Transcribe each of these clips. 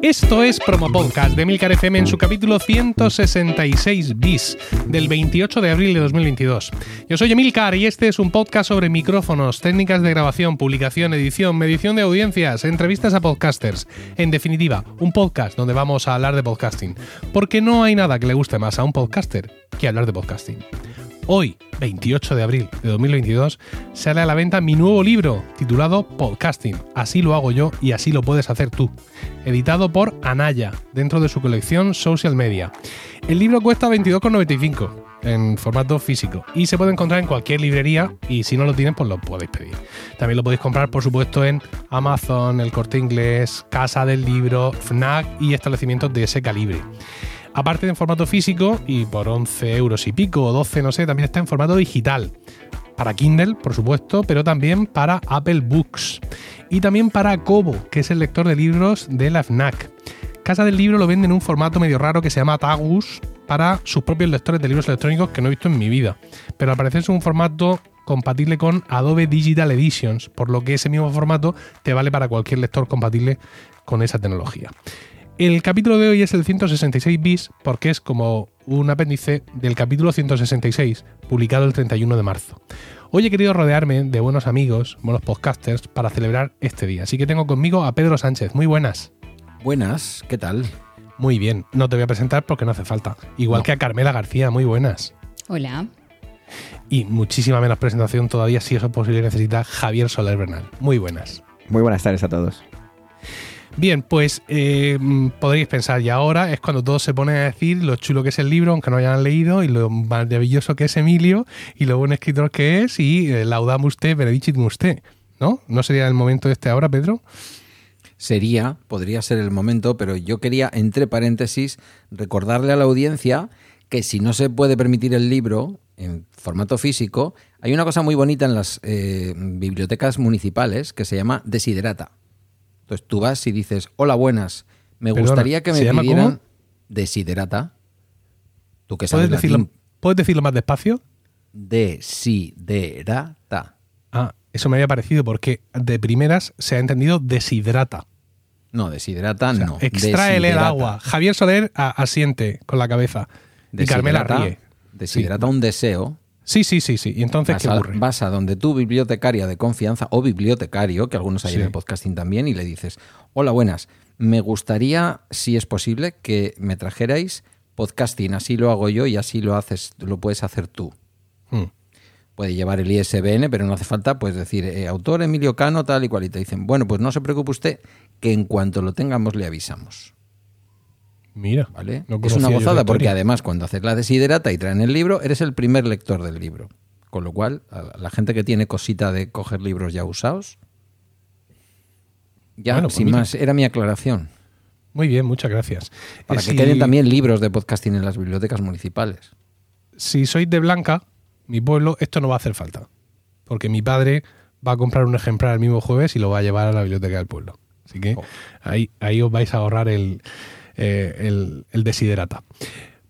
Esto es Promo Podcast de Milcar FM en su capítulo 166 bis del 28 de abril de 2022. Yo soy Emilcar y este es un podcast sobre micrófonos, técnicas de grabación, publicación, edición, medición de audiencias, entrevistas a podcasters. En definitiva, un podcast donde vamos a hablar de podcasting. Porque no hay nada que le guste más a un podcaster que hablar de podcasting. Hoy, 28 de abril de 2022, sale a la venta mi nuevo libro titulado Podcasting. Así lo hago yo y así lo puedes hacer tú. Editado por Anaya, dentro de su colección Social Media. El libro cuesta 22,95 en formato físico y se puede encontrar en cualquier librería y si no lo tienen pues lo podéis pedir. También lo podéis comprar por supuesto en Amazon, el Corte Inglés, Casa del Libro, FNAC y establecimientos de ese calibre. Aparte en formato físico y por 11 euros y pico o 12, no sé, también está en formato digital. Para Kindle, por supuesto, pero también para Apple Books. Y también para Kobo, que es el lector de libros de la FNAC. Casa del Libro lo vende en un formato medio raro que se llama Tagus para sus propios lectores de libros electrónicos que no he visto en mi vida. Pero al parecer es un formato compatible con Adobe Digital Editions, por lo que ese mismo formato te vale para cualquier lector compatible con esa tecnología. El capítulo de hoy es el 166 bis porque es como un apéndice del capítulo 166, publicado el 31 de marzo. Hoy he querido rodearme de buenos amigos, buenos podcasters, para celebrar este día. Así que tengo conmigo a Pedro Sánchez. Muy buenas. Buenas, ¿qué tal? Muy bien. No te voy a presentar porque no hace falta. Igual No. que a Carmela García. Muy buenas. Hola. Y muchísima menos presentación todavía, si eso es posible, necesita Javier Soler Bernal. Muy buenas. Muy buenas tardes a todos. Bien, pues eh, mm, podréis pensar, y ahora es cuando todos se ponen a decir lo chulo que es el libro, aunque no hayan leído, y lo maravilloso que es Emilio, y lo buen escritor que es, y eh, usted, benedicit usted, ¿no? ¿No sería el momento este ahora, Pedro? Sería, podría ser el momento, pero yo quería, entre paréntesis, recordarle a la audiencia que si no se puede permitir el libro en formato físico, hay una cosa muy bonita en las eh, bibliotecas municipales que se llama Desiderata. Entonces tú vas y dices, hola, buenas, me Perdona, gustaría que me ¿se llama pidieran cómo? Desiderata. Tú que sabes ¿Puedes decirlo, latín. ¿Puedes decirlo más despacio? Desiderata. Ah, eso me había parecido, porque de primeras se ha entendido deshidrata. No, O sea, no. extrae el agua. Javier Soler asiente con la cabeza. Y Carmela ríe. Desiderata un deseo. Sí, sí, sí, sí. ¿Y entonces Vas qué a, ocurre? vas a donde tu bibliotecaria de confianza o bibliotecario, que algunos hay Sí. en el podcasting también, y le dices, hola, buenas, me gustaría, si es posible, que me trajerais podcasting, así lo hago yo y así lo haces, lo puedes hacer tú. Hmm. Puede llevar el ISBN, pero no hace falta pues decir, eh, autor Emilio Cano, tal y cual, y te dicen, bueno, pues no se preocupe usted, que en cuanto lo tengamos le avisamos. Mira, ¿Vale? no es una gozada porque además cuando haces la desiderata y traen el libro, eres el primer lector del libro. Con lo cual, a la gente que tiene cosita de coger libros ya usados, ya, Bueno, pues sin mira. más, era mi aclaración. Muy bien, muchas gracias. Para Eh, que si- queden también libros de podcasting en las bibliotecas municipales. Si sois de Blanca, mi pueblo, esto no va a hacer falta. Porque mi padre va a comprar un ejemplar el mismo jueves y lo va a llevar a la biblioteca del pueblo. Así que Oh. ahí, ahí os vais a ahorrar el, eh, el, desiderata.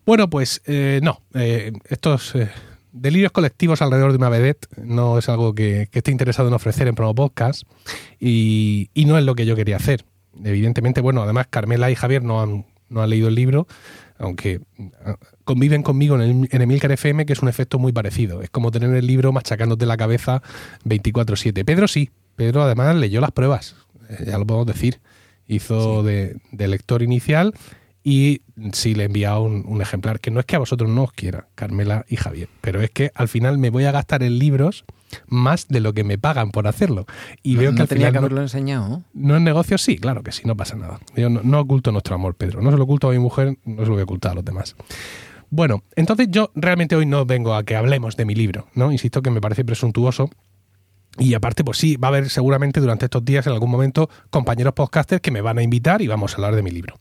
Bueno, pues eh, no. eh, estos delirios colectivos alrededor de una vedette no es algo que, esté interesado en ofrecer en Promo Podcast y, no es lo que yo quería hacer. Evidentemente, bueno, además Carmela y Javier no han, no han leído el libro, aunque ah, conviven conmigo en, el, en Emilcar FM, que es un efecto muy parecido. Es como tener el libro machacándote la cabeza 24-7. Pedro sí, Pedro además leyó las pruebas, ya lo podemos decir. Hizo de, de lector inicial y sí le he enviado un, un ejemplar, que no es que a vosotros no os quiera, Carmela y Javier, pero es que al final me voy a gastar en libros más de lo que me pagan por hacerlo. Y no veo que no al tenía final que no- haberlo enseñado. no es negocio, sí, claro que sí, no pasa nada. Yo no, no oculto nuestro amor, Pedro. No se lo oculto a mi mujer, no se lo voy a ocultar a los demás. Bueno, entonces yo realmente hoy no vengo a que hablemos de mi libro, ¿no? Insisto que me parece presuntuoso. Y aparte, pues sí, va a haber seguramente durante estos días, en algún momento, compañeros podcasters que me van a invitar y vamos a hablar de mi libro.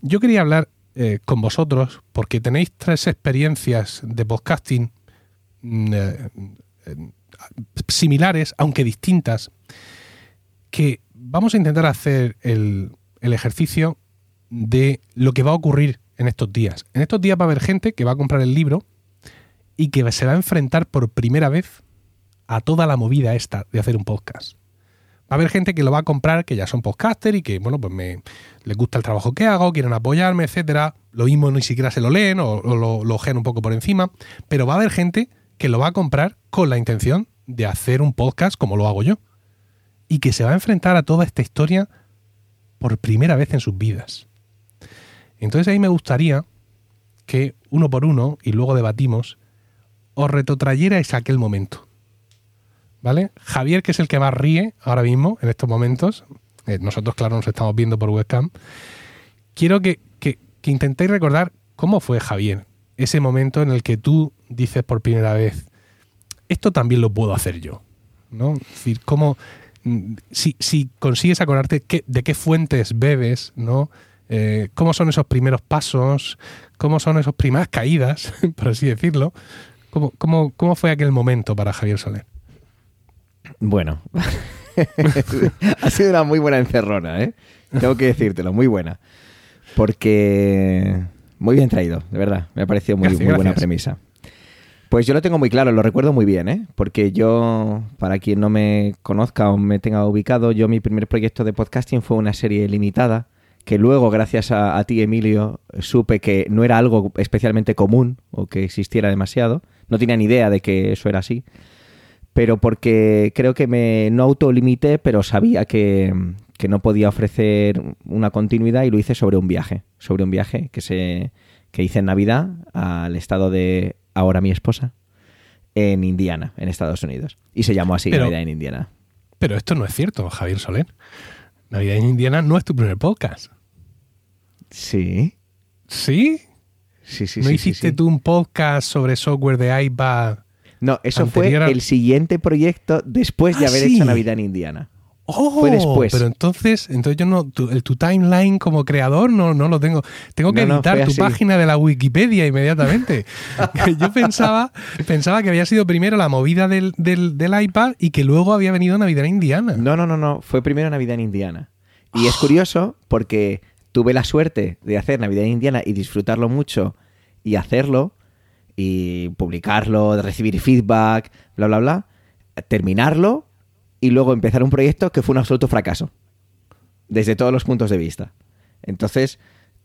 Yo quería hablar eh, con vosotros porque tenéis tres experiencias de podcasting mm, eh, eh, similares, aunque distintas, que vamos a intentar hacer el, el ejercicio de lo que va a ocurrir en estos días. En estos días va a haber gente que va a comprar el libro y que se va a enfrentar por primera vez a toda la movida esta de hacer un podcast. Va a haber gente que lo va a comprar, que ya son podcaster y que, bueno, pues me, les gusta el trabajo que hago, quieren apoyarme, etcétera. Lo mismo ni siquiera se lo leen o, lo, lo un poco por encima. Pero va a haber gente que lo va a comprar con la intención de hacer un podcast como lo hago yo. Y que se va a enfrentar a toda esta historia por primera vez en sus vidas. Entonces ahí me gustaría que uno por uno, y luego debatimos, os retrotrayerais aquel momento. ¿Vale? Javier, que es el que más ríe ahora mismo, en estos momentos, eh, nosotros, claro, nos estamos viendo por webcam, quiero que, que, intentéis recordar cómo fue Javier, ese momento en el que tú dices por primera vez, esto también lo puedo hacer yo. ¿no? Cómo, mm, si, si consigues acordarte de qué fuentes bebes, ¿no? Eh, cómo son esos primeros pasos, cómo son esas primeras caídas, por así decirlo. ¿Cómo, cómo, cómo fue aquel momento para Javier Soler? Bueno, ha sido una muy buena encerrona, ¿eh? Tengo que decírtelo, muy buena. Porque muy bien traído, de verdad. Me ha parecido muy, muy buena premisa. Pues yo lo tengo muy claro, lo recuerdo muy bien, ¿eh? Porque yo, para quien no me conozca o me tenga ubicado, yo mi primer proyecto de podcasting fue una serie limitada que luego, gracias a, a, ti, Emilio, supe que no era algo especialmente común o que existiera demasiado. No tenía ni idea de que eso era así pero porque creo que me no autolimité, pero sabía que, no podía ofrecer una continuidad y lo hice sobre un viaje, sobre un viaje que se que hice en Navidad al estado de ahora mi esposa en Indiana, en Estados Unidos, y se llamó así Navidad en Indiana. Pero esto no es cierto, Javier Soler. Navidad en Indiana no es tu primer podcast. Sí. ¿Sí? Sí, sí, ¿No hiciste tú un podcast sobre software de iPad no, eso fue el siguiente proyecto después de ah, haber hecho Navidad en Indiana. Oh, fue después. Pero entonces, entonces yo no, tu, el, tu timeline como creador no, no lo tengo. Tengo que editar tu página de la Wikipedia inmediatamente. yo pensaba, pensaba que había sido primero la movida del, iPad y que luego había venido Navidad en Indiana. No, no, no, no. Fue primero Navidad en Indiana. Y es curioso porque tuve la suerte de hacer Navidad en Indiana y disfrutarlo mucho y hacerlo y publicarlo, recibir feedback, bla, bla, bla, terminarlo y luego empezar un proyecto que fue un absoluto fracaso, desde todos los puntos de vista. Entonces,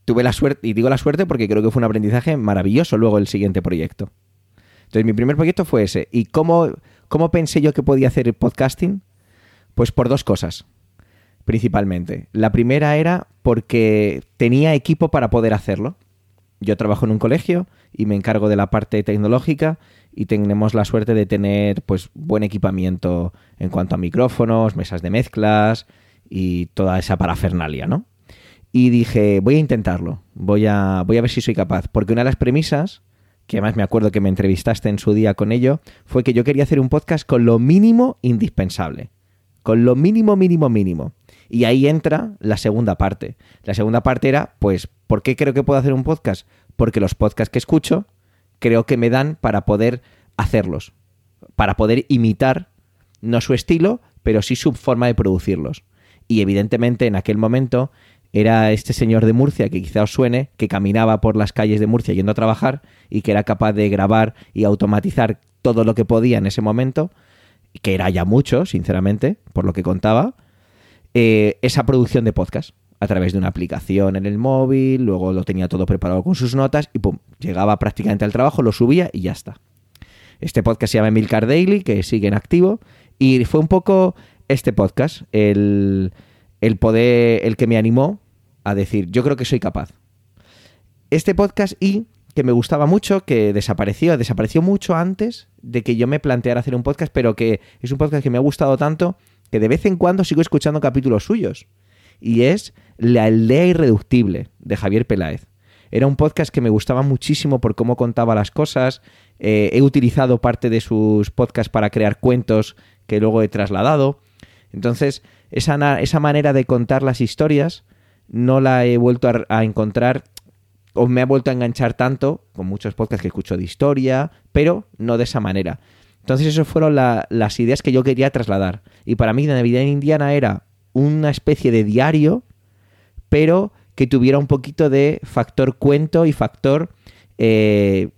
tuve la suerte, y digo la suerte porque creo que fue un aprendizaje maravilloso luego el siguiente proyecto. Entonces, mi primer proyecto fue ese. ¿Y cómo, cómo pensé yo que podía hacer el podcasting? Pues por dos cosas, principalmente. La primera era porque tenía equipo para poder hacerlo. Yo trabajo en un colegio y me encargo de la parte tecnológica y tenemos la suerte de tener pues buen equipamiento en cuanto a micrófonos, mesas de mezclas y toda esa parafernalia, ¿no? Y dije, voy a intentarlo, voy a, voy a ver si soy capaz, porque una de las premisas, que además me acuerdo que me entrevistaste en su día con ello, fue que yo quería hacer un podcast con lo mínimo indispensable, con lo mínimo, mínimo, mínimo. Y ahí entra la segunda parte. La segunda parte era, pues, ¿por qué creo que puedo hacer un podcast? porque los podcasts que escucho creo que me dan para poder hacerlos, para poder imitar no su estilo, pero sí su forma de producirlos. Y evidentemente en aquel momento era este señor de Murcia, que quizá os suene, que caminaba por las calles de Murcia yendo a trabajar y que era capaz de grabar y automatizar todo lo que podía en ese momento, que era ya mucho, sinceramente, por lo que contaba, eh, esa producción de podcast a través de una aplicación en el móvil, luego lo tenía todo preparado con sus notas y pum, llegaba prácticamente al trabajo, lo subía y ya está. Este podcast se llama Milcar Daily, que sigue en activo, y fue un poco este podcast el, el poder, el que me animó a decir, yo creo que soy capaz. Este podcast y que me gustaba mucho, que desapareció, desapareció mucho antes de que yo me planteara hacer un podcast, pero que es un podcast que me ha gustado tanto que de vez en cuando sigo escuchando capítulos suyos. Y es la aldea irreductible de Javier Peláez. Era un podcast que me gustaba muchísimo por cómo contaba las cosas. Eh, he utilizado parte de sus podcasts para crear cuentos que luego he trasladado. Entonces, esa, esa manera de contar las historias no la he vuelto a, encontrar o me ha vuelto a enganchar tanto con muchos podcasts que escucho de historia, pero no de esa manera. Entonces, esas fueron las ideas que yo quería trasladar. Y para mí, la Navidad en Indiana era una especie de diario pero que tuviera un poquito de factor cuento y factor eh,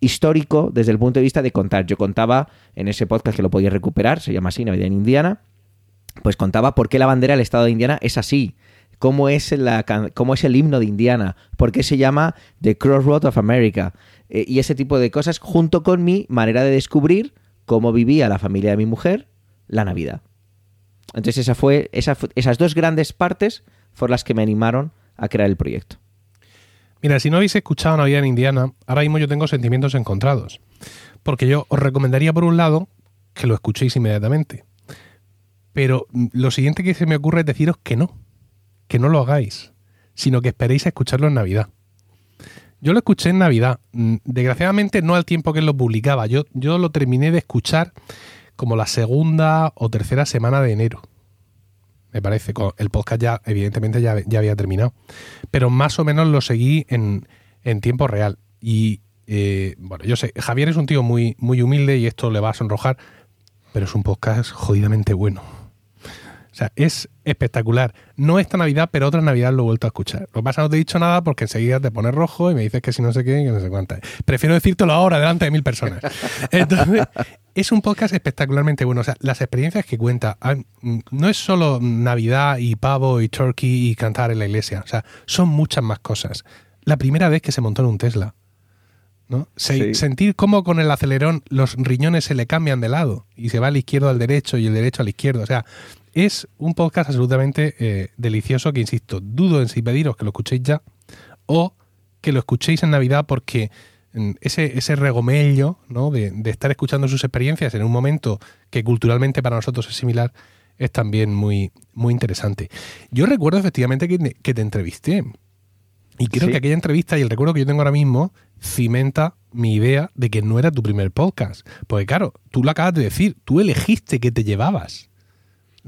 histórico desde el punto de vista de contar. Yo contaba en ese podcast que lo podía recuperar, se llama así, Navidad en Indiana, pues contaba por qué la bandera del estado de Indiana es así, cómo es, cómo es el himno de Indiana, por qué se llama The Crossroad of America eh, y ese tipo de cosas, junto con mi manera de descubrir cómo vivía la familia de mi mujer la Navidad. Entonces esa fue, esas dos grandes partes fueron las que me animaron a crear el proyecto. Mira, si no habéis escuchado Navidad en Indiana, ahora mismo yo tengo sentimientos encontrados. Porque yo os recomendaría, por un lado, que lo escuchéis inmediatamente. Pero lo siguiente que se me ocurre es deciros que no, que no lo hagáis, sino que esperéis a escucharlo en Navidad. Yo lo escuché en Navidad, mm, desgraciadamente no al tiempo que lo publicaba, yo, yo lo terminé de escuchar como la segunda o tercera semana de enero me parece. El podcast ya, evidentemente, ya, ya había terminado. Pero más o menos lo seguí en, tiempo real. Y eh, bueno, yo sé, Javier es un tío muy, muy humilde y esto le va a sonrojar, pero es un podcast jodidamente bueno. O sea, es espectacular. No esta Navidad, pero otra Navidad lo he vuelto a escuchar. Lo que pasa no te he dicho nada porque enseguida te pones rojo y me dices que si no sé qué, que no sé cuánta. Prefiero decírtelo ahora delante de mil personas. Entonces, es un podcast espectacularmente bueno. O sea, las experiencias que cuenta ah, no es solo Navidad y pavo y turkey y cantar en la iglesia. O sea, son muchas más cosas. La primera vez que se montó en un Tesla. ¿no? Sentir cómo con el acelerón los riñones se le cambian de lado y se va al izquierdo al derecho y el derecho al izquierdo. O sea, es un podcast absolutamente eh, delicioso que, insisto, dudo en si pediros que lo escuchéis ya o que lo escuchéis en Navidad porque mm, ese, ese regomello ¿no? de, estar escuchando sus experiencias en un momento que culturalmente para nosotros es similar es también muy, muy interesante. Yo recuerdo efectivamente que, te entrevisté y creo que aquella entrevista y el recuerdo que yo tengo ahora mismo cimenta mi idea de que no era tu primer podcast. Porque claro, tú lo acabas de decir, tú elegiste que te llevabas.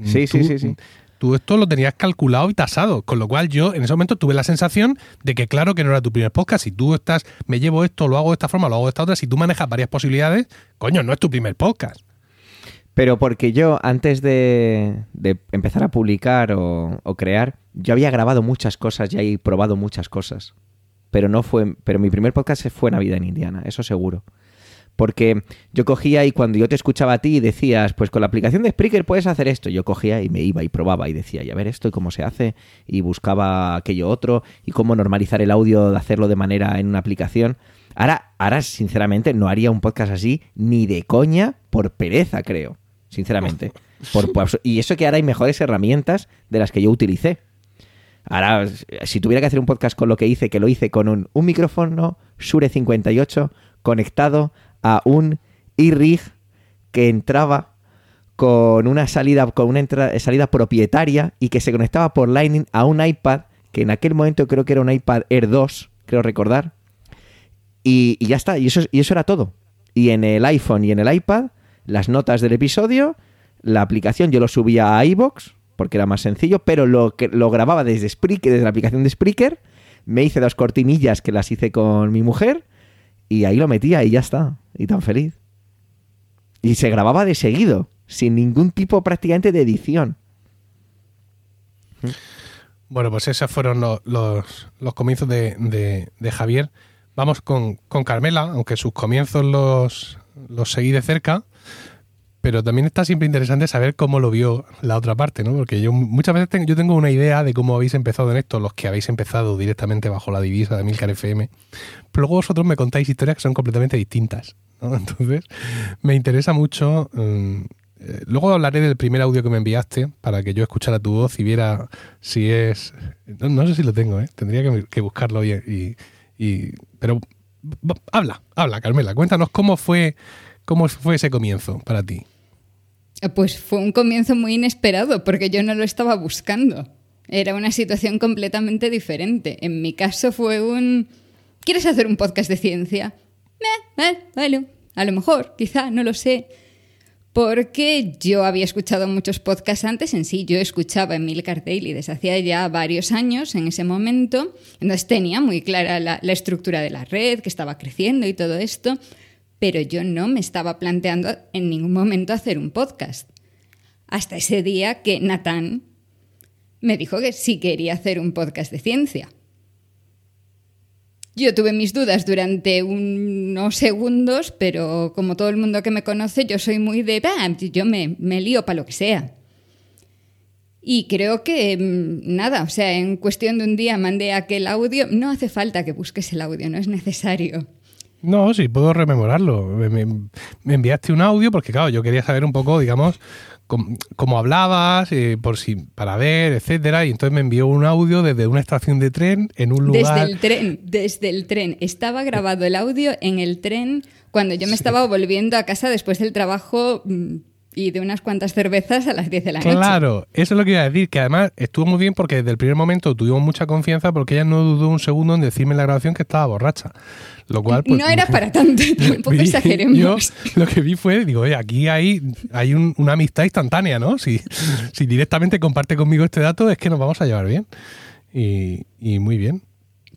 Sí, sí, sí, sí. Tú esto lo tenías calculado y tasado, con lo cual yo en ese momento tuve la sensación de que claro que no era tu primer podcast. Si tú estás, me llevo esto, lo hago de esta forma, lo hago de esta otra, si tú manejas varias posibilidades, coño, no es tu primer podcast. Pero porque yo, antes de, empezar a publicar o, o, crear, yo había grabado muchas cosas y he probado muchas cosas. Pero no fue. Pero mi primer podcast fue Navidad en Indiana, eso seguro. Porque yo cogía y cuando yo te escuchaba a ti y decías, pues con la aplicación de Spreaker puedes hacer esto, yo cogía y me iba y probaba y decía, ya ver esto y cómo se hace, y buscaba aquello otro, y cómo normalizar el audio de hacerlo de manera en una aplicación. Ahora, ahora, sinceramente, no haría un podcast así ni de coña por pereza, creo. Sinceramente. Por, y eso que ahora hay mejores herramientas de las que yo utilicé. Ahora, si tuviera que hacer un podcast con lo que hice, que lo hice con un, un micrófono Shure 58 conectado a un iRig que entraba con una salida, con una salida propietaria y que se conectaba por Lightning a un iPad, que en aquel momento creo que era un iPad Air 2, creo recordar. Y, ya está, y eso, y eso era todo. Y en el iPhone y en el iPad, las notas del episodio, la aplicación yo lo subía a iBox, porque era más sencillo, pero lo, que, lo grababa desde Spreaker, desde la aplicación de Spreaker, me hice dos cortinillas que las hice con mi mujer, y ahí lo metía y ya está. Y tan feliz. Y se grababa de seguido, sin ningún tipo prácticamente de edición. Bueno, pues esos fueron los, comienzos de, Javier. Vamos con, Carmela, aunque sus comienzos los, los seguí de cerca pero también está siempre interesante saber cómo lo vio la otra parte, ¿no? Porque yo muchas veces yo tengo una idea de cómo habéis empezado en esto, los que habéis empezado directamente bajo la divisa de Milcar FM, pero luego vosotros me contáis historias que son completamente distintas, ¿no? Entonces, me interesa mucho... Mm, eh, luego hablaré del primer audio que me enviaste para que yo escuchara tu voz y viera si es... No, sé si lo tengo, ¿eh? Tendría que, buscarlo bien y, y... Pero habla, habla, Carmela, cuéntanos cómo fue ¿Cómo fue ese comienzo para ti? Pues fue un comienzo muy inesperado porque yo no lo estaba buscando. Era una situación completamente diferente. En mi caso fue un... ¿Quieres hacer un podcast de ciencia? Eh, eh, vale, a lo mejor, quizá, no lo sé. Porque yo había escuchado muchos podcasts antes en sí. Yo escuchaba Emilcar Daily desde hacía ya varios años en ese momento. Entonces tenía muy clara la estructura de la red, que estaba creciendo y todo esto pero yo no me estaba planteando en ningún momento hacer un podcast. Hasta ese día que Natán me dijo que sí quería hacer un podcast de ciencia. Yo tuve mis dudas durante unos segundos, pero como todo el mundo que me conoce, yo soy muy de, "Bah, yo me, me lío para lo que sea. Y creo que mm, nada, o sea, en cuestión de un día mandé aquel audio, no hace falta que busques el audio, no es necesario. No, sí, puedo rememorarlo. Me, me- me enviaste un audio porque, claro, yo quería saber un poco, digamos, cómo, cómo hablabas, eh, por si, para ver, etcétera. Y entonces me envió un audio desde una estación de tren en un Desde lugar. el tren, desde el tren. Estaba grabado el audio en el tren cuando yo me estaba volviendo a casa después del trabajo mm, y de unas cuantas cervezas a las 10 de la noche. Claro, eso es lo que iba a decir, que además estuvo muy bien porque desde el primer momento tuvimos mucha confianza porque ella no dudó un segundo en decirme en la grabación que estaba borracha. Lo cual, pues, no era para tanto, tampoco vi- exageremos. Yo lo que vi fue, digo, oye, aquí hay, hay un- una amistad instantánea, ¿no? Si, si directamente comparte conmigo este dato, es que nos vamos a llevar bien. Y, y muy bien.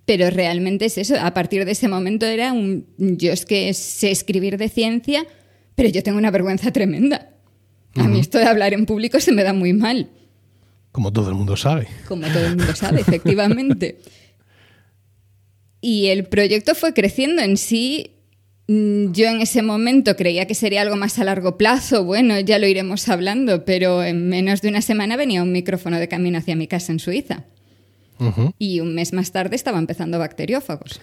Pero realmente es eso. A partir de ese momento era un. Yo es que sé escribir de ciencia, pero yo tengo una vergüenza tremenda. A mí esto de hablar en público se me da muy mal, Como todo el mundo sabe. como todo el mundo sabe, efectivamente. Y el proyecto fue creciendo en sí. mm, Yo en ese momento creía que sería algo más a largo plazo. Bueno, ya lo iremos hablando, pero en menos de una semana venía un micrófono de camino hacia mi casa en Suiza. Y un mes más tarde estaba empezando bacteriófagos.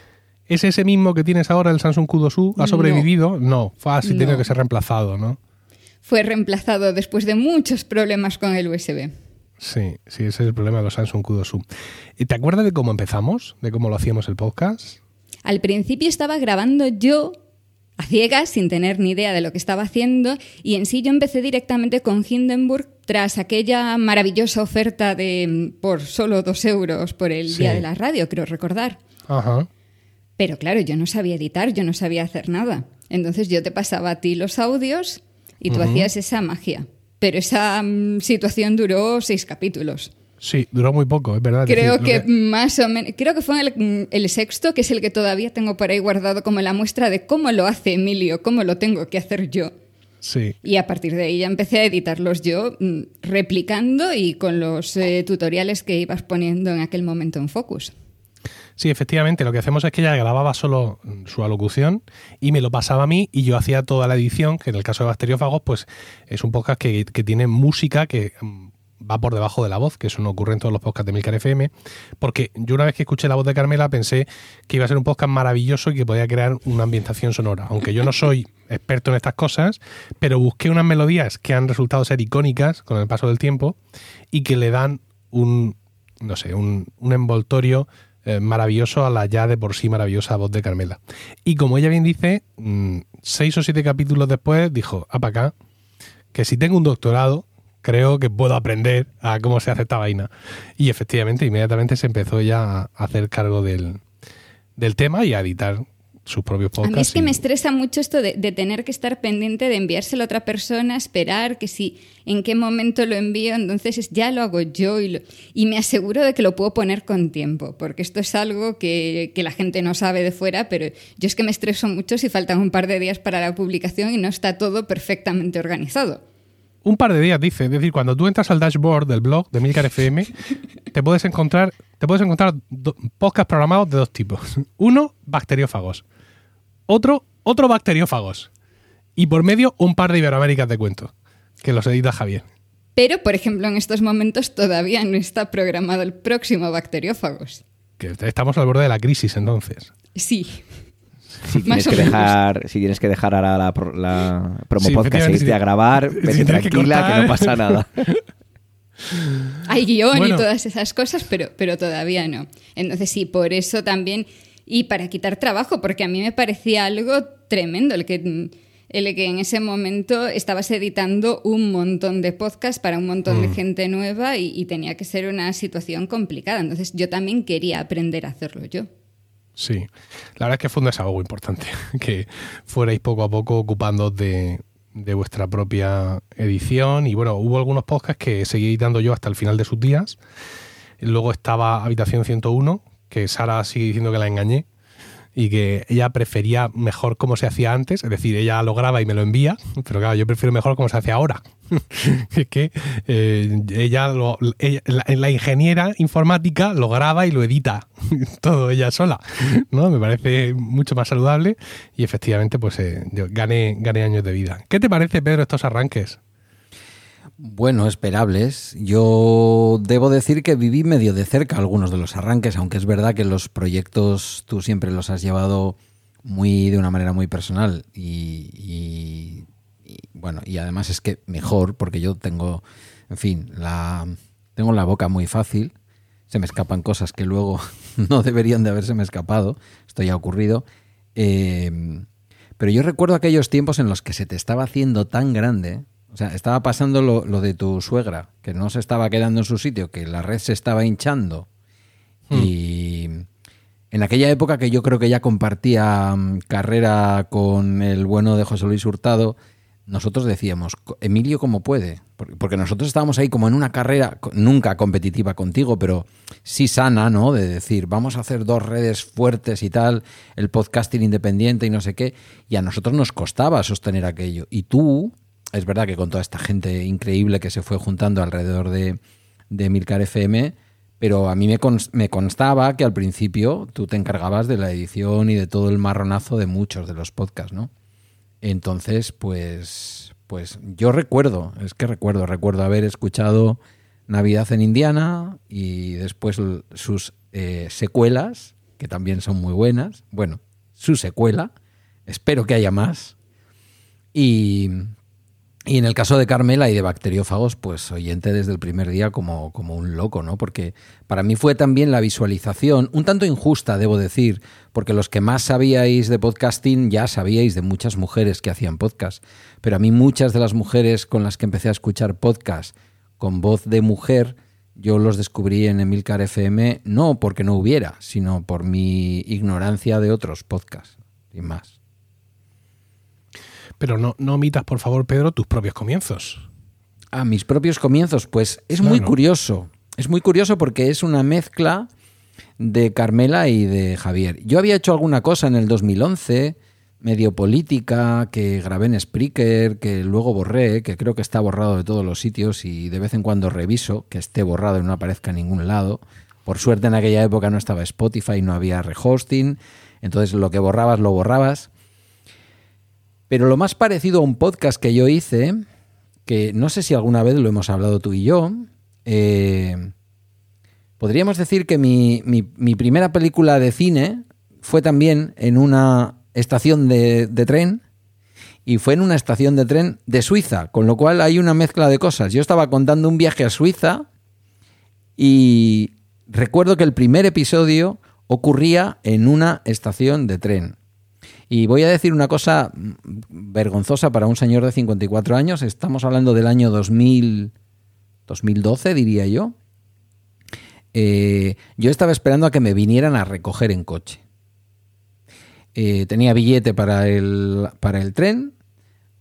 ¿Es ese mismo que tienes ahora, el Samsung Q2U? ¿Ha No. sobrevivido? No, fue así, No. tiene que ser reemplazado, ¿no? Fue reemplazado después de muchos problemas con el USB. Sí, sí, ese es el problema de los Samsung Q2U. ¿Y ¿Te acuerdas de cómo empezamos? ¿De cómo lo hacíamos el podcast? Al principio estaba grabando yo a ciegas, sin tener ni idea de lo que estaba haciendo, y en sí yo empecé directamente con Hindenburg tras aquella maravillosa oferta de mm, por solo dos euros por el Sí. día de la radio, creo recordar. Ajá. Pero claro, yo no sabía editar, yo no sabía hacer nada. Entonces yo te pasaba a ti los audios y tú hacías esa magia. Pero esa mm, situación duró seis capítulos. Sí, duró muy poco, es verdad. Es Creo decir, lo que más o menos, creo que fue el, el sexto, que es el que todavía tengo por ahí guardado como la muestra de cómo lo hace Emilio, cómo lo tengo que hacer yo. Sí, Y a partir de ahí ya empecé a editarlos yo, mm, replicando y con los eh, tutoriales que ibas poniendo en aquel momento en Focus. Sí, efectivamente. Lo que hacemos es que ella grababa solo mm, su alocución y me lo pasaba a mí y yo hacía toda la edición, que en el caso de Bacteriófagos, pues es un podcast que, que tiene música que mm, va por debajo de la voz, que eso no ocurre en todos los podcasts de Milcar FM, porque yo una vez que escuché la voz de Carmela pensé que iba a ser un podcast maravilloso y que podía crear una ambientación sonora. Aunque yo no soy experto en estas cosas, pero busqué unas melodías que han resultado ser icónicas con el paso del tiempo y que le dan un, no sé, un, un envoltorio eh, maravilloso a la ya de por sí maravillosa voz de Carmela. Y como ella bien dice, mm, seis o siete capítulos después dijo, a para acá, que si tengo un doctorado, creo que puedo aprender a cómo se hace esta vaina. Y efectivamente, inmediatamente se empezó ya a hacer cargo del, del tema y a editar sus propios A podcasts. mí es que y- me estresa mucho esto de, de tener que estar pendiente de enviárselo a otra persona, esperar que si en qué momento lo envío, entonces es- ya lo hago yo y, lo- y me aseguro de que lo puedo poner con tiempo, porque esto es algo que, que la gente no sabe de fuera, pero yo es que me estreso mucho si faltan un par de días para la publicación y no está todo perfectamente organizado. Un par de días, dice. Es decir, cuando tú entras al dashboard del blog de Milcar FM, te puedes encontrar, te puedes encontrar podcasts programados de dos tipos. Uno, bacteriófagos. Otro, otro bacteriófagos. Y por medio, un par de Iberoaméricas de cuentos, que los edita Javier. Pero, por ejemplo, en estos momentos todavía no está programado el próximo Bacteriófagos. Que estamos al borde de la crisis entonces. Sí. Si tienes, que dejar, si tienes que dejar ahora la, pro- la promo Sí, podcast e irte sí. a grabar, vete tranquila que, no pasa nada. Hay guion Bueno. y todas esas cosas, pero, pero todavía no. Entonces sí, por eso también, y para quitar trabajo, porque a mí me parecía algo tremendo el que, el que en ese momento estabas editando un montón de podcasts para un montón de gente nueva y, y tenía que ser una situación complicada. Entonces yo también quería aprender a hacerlo yo. Sí, la verdad es que fue un desahogo importante, que fuerais poco a poco ocupando de, de vuestra propia edición. Y bueno, hubo algunos podcasts que seguí editando yo hasta el final de sus días. Luego estaba Habitación 101, que Sara sigue diciendo que la engañé. y que ella prefería mejor como se hacía antes, es decir, ella lo graba y me lo envía, pero claro, yo prefiero mejor como se hace ahora. es que eh, ella, lo, la, ingeniera informática lo graba y lo edita todo ella sola, ¿no? Me parece mucho más saludable y efectivamente pues eh, gane, gane años de vida. ¿Qué te parece, Pedro, estos arranques? Bueno, esperables. Yo debo decir que viví medio de cerca algunos de los arranques, aunque es verdad que los proyectos tú siempre los has llevado muy de una manera muy personal y, bueno, y además es que mejor porque yo tengo, en fin, la tengo la boca muy fácil, se me escapan cosas que luego no deberían de haberse me escapado, esto ya ha ocurrido. Eh, pero yo recuerdo aquellos tiempos en los que se te estaba haciendo tan grande o sea, estaba pasando lo, de tu suegra, que no se estaba quedando en su sitio, que la red se estaba hinchando. Hmm. Y en aquella época que yo creo que ya compartía mm, carrera con el bueno de José Luis Hurtado, nosotros decíamos, Emilio, ¿cómo puede? Porque nosotros estábamos ahí como en una carrera, nunca competitiva contigo, pero sí sana, ¿no? De decir, vamos a hacer dos redes fuertes y tal, el podcasting independiente y no sé qué. Y a nosotros nos costaba sostener aquello. Y tú, es verdad que con toda esta gente increíble que se fue juntando alrededor de, de Milcar FM, pero a mí me, me, constaba que al principio tú te encargabas de la edición y de todo el marronazo de muchos de los podcasts, ¿no? Entonces, pues, pues yo recuerdo, es que recuerdo, recuerdo haber escuchado Navidad en Indiana y después sus eh, secuelas, que también son muy buenas. Bueno, su secuela, espero que haya más. Y, y en el caso de Carmela y de bacteriófagos, pues oyente desde el primer día como, como, un loco, ¿no? Porque para mí fue también la visualización, un tanto injusta, debo decir, porque los que más sabíais de podcasting ya sabíais de muchas mujeres que hacían podcast. Pero a mí muchas de las mujeres con las que empecé a escuchar podcast con voz de mujer, yo los descubrí en Emilcar FM no porque no hubiera, sino por mi ignorancia de otros podcasts, y más. Pero no, no omitas, por favor, Pedro, tus propios comienzos. A mis propios comienzos, pues es muy curioso. Es muy curioso porque es una mezcla de Carmela y de Javier. Yo había hecho alguna cosa en el 2011, medio política, que grabé en Spreaker, que luego borré, que creo que está borrado de todos los sitios y de vez en cuando reviso que esté borrado y no aparezca en ningún lado. Por suerte en aquella época no estaba Spotify, no había rehosting, entonces lo que borrabas lo borrabas. Pero lo más parecido a un podcast que yo hice, que no sé si alguna vez lo hemos hablado tú y yo, eh, podríamos decir que mi, primera película de cine fue también en una estación de, de tren y fue en una estación de tren de Suiza, con lo cual hay una mezcla de cosas. Yo estaba contando un viaje a Suiza y recuerdo que el primer episodio ocurría en una estación de tren. Y voy a decir una cosa vergonzosa para un señor de 54 años. Estamos hablando del año 2000, 2012, diría yo. Eh, yo estaba esperando a que me vinieran a recoger en coche. Eh, tenía billete para el, para el tren,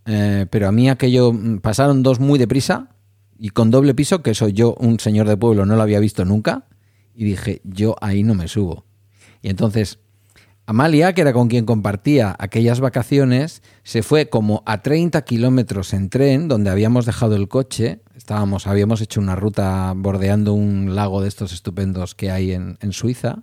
eh, pero a mí aquello mm, pasaron dos muy deprisa y con doble piso, que soy yo, un señor de pueblo, no lo había visto nunca, y dije, yo ahí no me subo. Y entonces Amalia, que era con quien compartía aquellas vacaciones, se fue como a 30 kilómetros en tren, donde habíamos dejado el coche. Estábamos, habíamos hecho una ruta bordeando un lago de estos estupendos que hay en, en Suiza.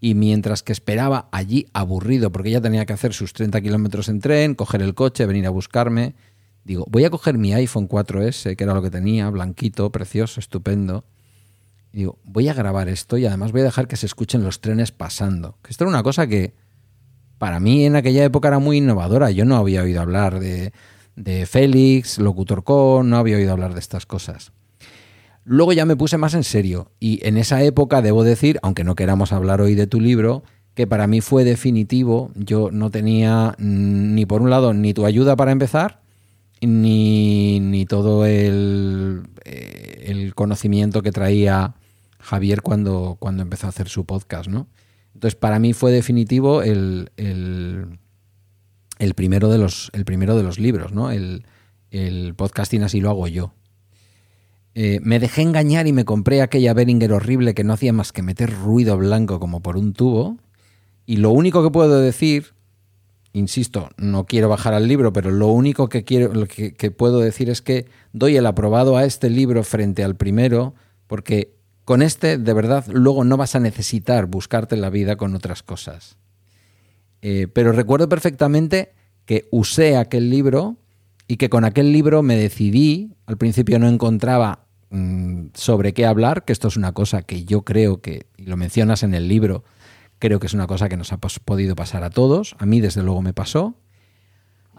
Y mientras que esperaba allí, aburrido, porque ella tenía que hacer sus 30 kilómetros en tren, coger el coche, venir a buscarme, digo, voy a coger mi iPhone 4S, que era lo que tenía, blanquito, precioso, estupendo y digo, voy a grabar esto y además voy a dejar que se escuchen los trenes pasando. Que esto era una cosa que para mí en aquella época era muy innovadora. Yo no había oído hablar de, de Félix, Locutor Con, no había oído hablar de estas cosas. Luego ya me puse más en serio y en esa época debo decir, aunque no queramos hablar hoy de tu libro, que para mí fue definitivo. Yo no tenía ni por un lado ni tu ayuda para empezar, ni, ni todo el, eh, el conocimiento que traía Javier cuando, cuando empezó a hacer su podcast, ¿no? Entonces, para mí fue definitivo el, el, primero, de los, el primero de los libros, ¿no? El, podcasting así lo hago yo. Eh, me dejé engañar y me compré aquella Behringer horrible que no hacía más que meter ruido blanco como por un tubo. Y lo único que puedo decir, insisto, no quiero bajar al libro, pero lo único que, quiero, lo que, que puedo decir es que doy el aprobado a este libro frente al primero, porque con este, de verdad, luego no vas a necesitar buscarte la vida con otras cosas. Eh, pero recuerdo perfectamente que usé aquel libro y que con aquel libro me decidí, al principio no encontraba mm, sobre qué hablar, que esto es una cosa que yo creo que, y lo mencionas en el libro, creo que es una cosa que nos ha podido pasar a todos, a mí desde luego me pasó,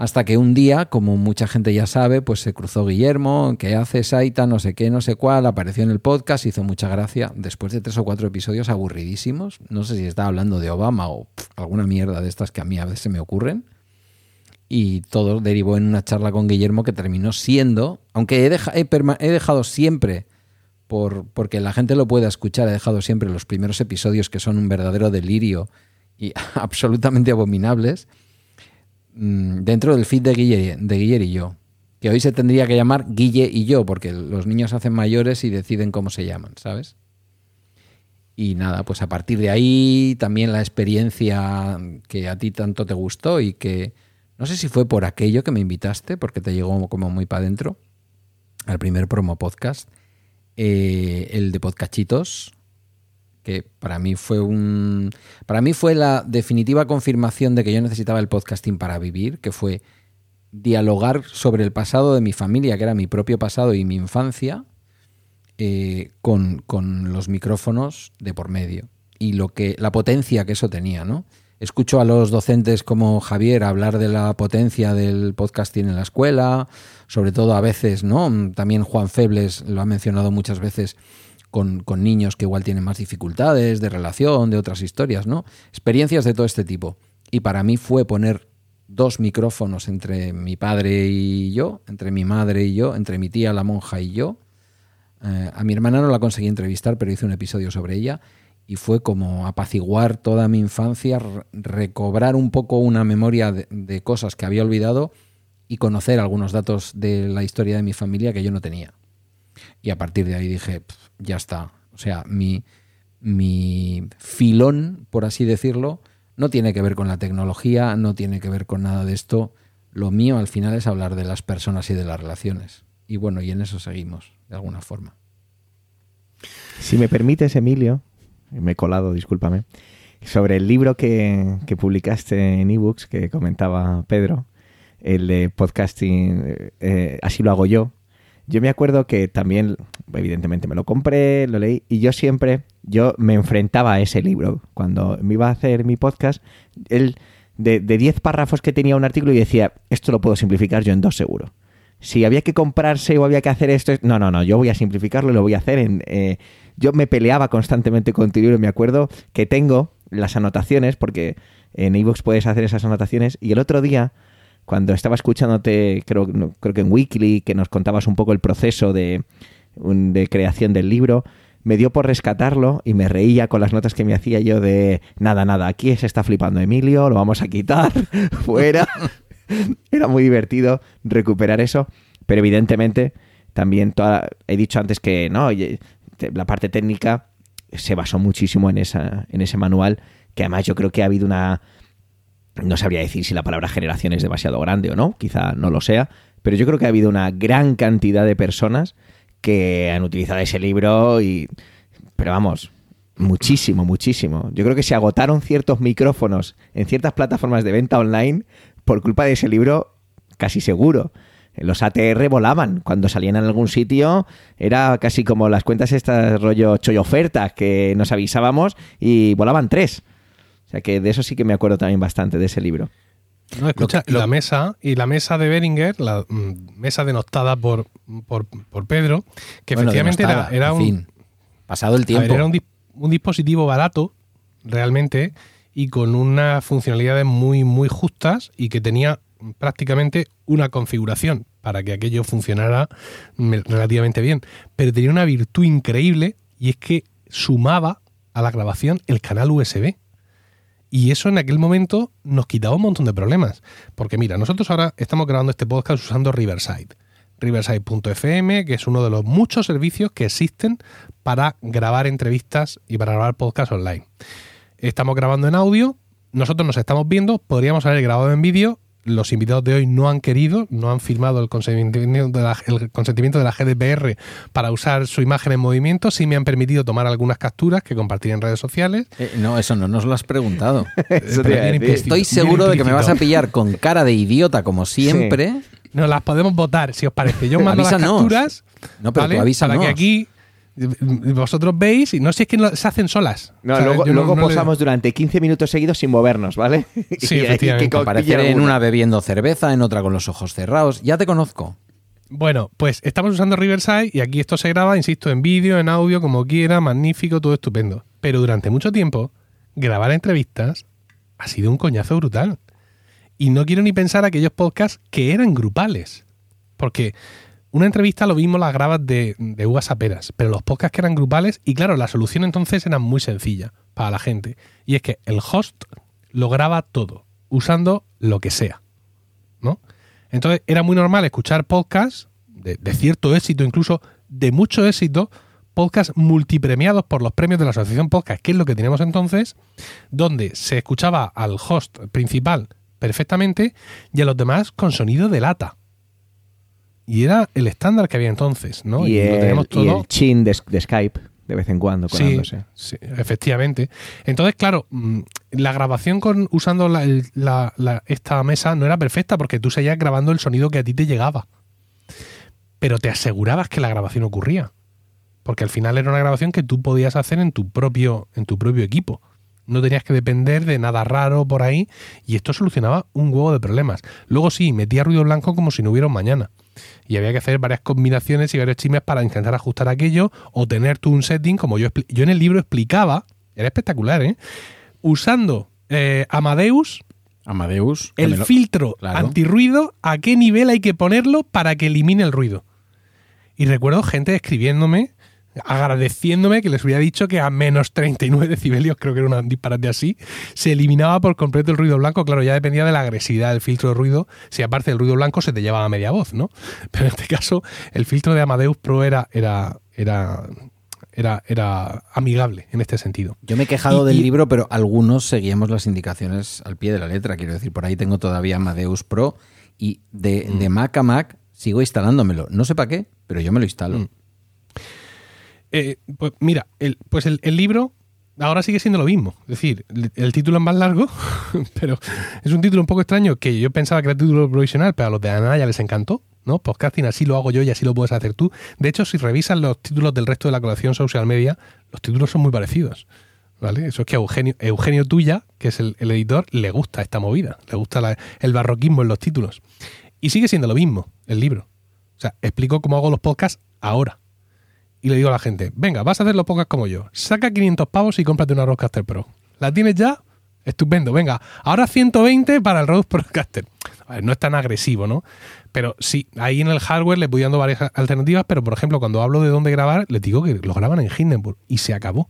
hasta que un día, como mucha gente ya sabe, pues se cruzó Guillermo, que hace Saita, no sé qué, no sé cuál, apareció en el podcast, hizo mucha gracia, después de tres o cuatro episodios aburridísimos, no sé si estaba hablando de Obama o alguna mierda de estas que a mí a veces me ocurren, y todo derivó en una charla con Guillermo que terminó siendo, aunque he, dejado siempre, por, porque la gente lo pueda escuchar, he dejado siempre los primeros episodios que son un verdadero delirio y absolutamente abominables, dentro del feed de Guille, de y yo. Que hoy se tendría que llamar Guille y yo, porque los niños hacen mayores y deciden cómo se llaman, ¿sabes? Y nada, pues a partir de ahí también la experiencia que a ti tanto te gustó y que no sé si fue por aquello que me invitaste, porque te llegó como muy para adentro, al primer promo podcast, eh, el de Podcachitos, que para mí fue un para mí fue la definitiva confirmación de que yo necesitaba el podcasting para vivir, que fue dialogar sobre el pasado de mi familia, que era mi propio pasado y mi infancia, eh, con, con, los micrófonos de por medio y lo que la potencia que eso tenía, ¿no? Escucho a los docentes como Javier hablar de la potencia del podcasting en la escuela, sobre todo a veces, ¿no? También Juan Febles lo ha mencionado muchas veces con, niños que igual tienen más dificultades de relación, de otras historias, ¿no? Experiencias de todo este tipo. Y para mí fue poner dos micrófonos entre mi padre y yo, entre mi madre y yo, entre mi tía la monja y yo. Eh, a mi hermana no la conseguí entrevistar, pero hice un episodio sobre ella y fue como apaciguar toda mi infancia, recobrar un poco una memoria de, de, cosas que había olvidado y conocer algunos datos de la historia de mi familia que yo no tenía. Y a partir de ahí dije, ya está. O sea, mi, mi filón, por así decirlo, no tiene que ver con la tecnología, no tiene que ver con nada de esto. Lo mío al final es hablar de las personas y de las relaciones. Y bueno, y en eso seguimos, de alguna forma. Si me permites, Emilio, me he colado, discúlpame, sobre el libro que, publicaste en ebooks que comentaba Pedro, el de podcasting, eh, así lo hago yo, yo me acuerdo que también, evidentemente me lo compré, lo leí, y yo siempre, yo me enfrentaba a ese libro. Cuando me iba a hacer mi podcast, él, de 10 párrafos que tenía un artículo, y decía, esto lo puedo simplificar yo en dos seguro. Si había que comprarse o había que hacer esto, no, no, no, yo voy a simplificarlo y lo voy a hacer en... Eh, yo me peleaba constantemente con tu libro, me acuerdo que tengo las anotaciones, porque en iVoox puedes hacer esas anotaciones, y el otro día cuando estaba escuchándote, creo, creo que en Weekly, que nos contabas un poco el proceso de, creación del libro, me dio por rescatarlo y me reía con las notas que me hacía yo de nada, nada, aquí se está flipando Emilio, lo vamos a quitar, fuera. Era muy divertido recuperar eso, pero evidentemente también he dicho antes que no, la parte técnica se basó muchísimo en, esa, en ese manual, que además yo creo que ha habido una, no sabría decir si la palabra generación es demasiado grande o no, quizá no lo sea, pero yo creo que ha habido una gran cantidad de personas que han utilizado ese libro y... Pero vamos, muchísimo, muchísimo. Yo creo que se agotaron ciertos micrófonos en ciertas plataformas de venta online por culpa de ese libro, casi seguro. Los ATR volaban. Cuando salían en algún sitio, era casi como las cuentas estas rollo choy ofertas que nos avisábamos y volaban tres. O sea que de eso sí que me acuerdo también bastante, de ese libro. No, escucha, la mesa y la mesa de Beringer, la mm, mesa denostada por, por, Pedro, que efectivamente era, un. pasado el tiempo. era un, dispositivo barato, realmente, y con unas funcionalidades muy, muy justas y que tenía prácticamente una configuración para que aquello funcionara relativamente bien. Pero tenía una virtud increíble y es que sumaba a la grabación el canal USB. Y eso en aquel momento nos quitaba un montón de problemas. Porque mira, nosotros ahora estamos grabando este podcast usando Riverside. Riverside.fm, que es uno de los muchos servicios que existen para grabar entrevistas y para grabar podcasts online. Estamos grabando en audio nosotros nos estamos viendo, podríamos haber grabado en vídeo. Los invitados de hoy no han querido, no han firmado el consentimiento de la, el consentimiento de la GDPR para usar su imagen en movimiento. Sí me han permitido tomar algunas capturas que compartir en redes sociales. Eh, no, eso no nos lo has preguntado. Estoy seguro de que me vas a pillar con cara de idiota como siempre. Nos las podemos votar, si os parece. Yo mando las capturas. No, pero ¿vale? tú avísanos. Para que aquí vosotros veis, y no sé si es que no- se hacen solas. No, O sea, luego yo luego no le- posamos durante 15 minutos seguidos sin movernos, ¿vale? Sí, efectivamente. Aparecer en una bebiendo cerveza, en otra con los ojos cerrados. Ya te conozco. Bueno, pues estamos usando Riverside y aquí esto se graba, insisto, en vídeo, en audio, como quiera, magnífico, todo estupendo. Pero durante mucho tiempo, grabar entrevistas ha sido un coñazo brutal. Y no quiero ni pensar aquellos podcasts que eran grupales. Porque una entrevista lo mismo la grabas de, de uvas a peras, pero los podcasts que eran grupales, y claro, la solución entonces era muy sencilla para la gente. Y es que el host lo graba todo, usando lo que sea. ¿no? Entonces era muy normal escuchar podcasts de, de cierto éxito, incluso de mucho éxito, podcasts multipremiados por los premios de la Asociación Podcast, que es lo que teníamos entonces, donde se escuchaba al host principal perfectamente y a los demás con sonido de lata. Y era el estándar que había entonces, ¿no? Y, lo el, teníamos y todo. el chin de, de Skype, de vez en cuando, colándose. sí, efectivamente. Entonces, claro, mm, la grabación con usando la- el- la- la- esta mesa no era perfecta porque tú seguías grabando el sonido que a ti te llegaba. Pero te asegurabas que la grabación ocurría. Porque al final era una grabación que tú podías hacer en tu propio, en tu propio equipo. No tenías que depender de nada raro por ahí y esto solucionaba un huevo de problemas. Luego sí, metía ruido blanco como si no hubiera un mañana. Y había que hacer varias combinaciones y varios chismes para intentar ajustar aquello o tener tú un setting como yo, yo en el libro explicaba, era espectacular, ¿eh? Usando eh, Amadeus, Amadeus. el lo- filtro Claro. antirruido, a qué nivel hay que ponerlo para que elimine el ruido. Y recuerdo gente escribiéndome, agradeciéndome que les hubiera dicho que a menos 39 decibelios, creo que era un disparate así, se eliminaba por completo el ruido blanco. Claro, ya dependía de la agresividad del filtro de ruido. Si aparte del ruido blanco se te llevaba a media voz, ¿no? Pero en este caso, el filtro de Amadeus Pro era, era, era, era, era amigable en este sentido. Yo me he quejado Y- del y- libro, pero algunos seguíamos las indicaciones al pie de la letra. Quiero decir, por ahí tengo todavía Amadeus Pro y de, Mm. de Mac a Mac sigo instalándomelo. No sé para qué, pero yo me lo instalo. Mm. Eh, pues mira, pues el, libro ahora sigue siendo lo mismo. Es decir, el, título es más largo, pero es un título un poco extraño que yo pensaba que era título provisional, pero a los de Anaya les encantó. ¿no? Podcasting así lo hago yo y así lo puedes hacer tú. De hecho, si revisas los títulos del resto de la colección social media, los títulos son muy parecidos. ¿Vale? Eso es que a Eugenio, Eugenio Tuya, que es el, editor, le gusta esta movida, le gusta el barroquismo en los títulos. Y sigue siendo lo mismo, el libro. O sea, explico cómo hago los podcasts ahora. Y le digo a la gente, venga, vas a hacer los podcasts como yo. Saca 500 pavos y cómprate una Rodecaster Pro. ¿La tienes ya? Estupendo, venga. Ahora 120 para el Rode Procaster. No es tan agresivo, ¿no? Pero sí, ahí en el hardware le voy dando varias alternativas, pero por ejemplo, cuando hablo de dónde grabar, les digo que lo graban en Hindenburg y se acabó.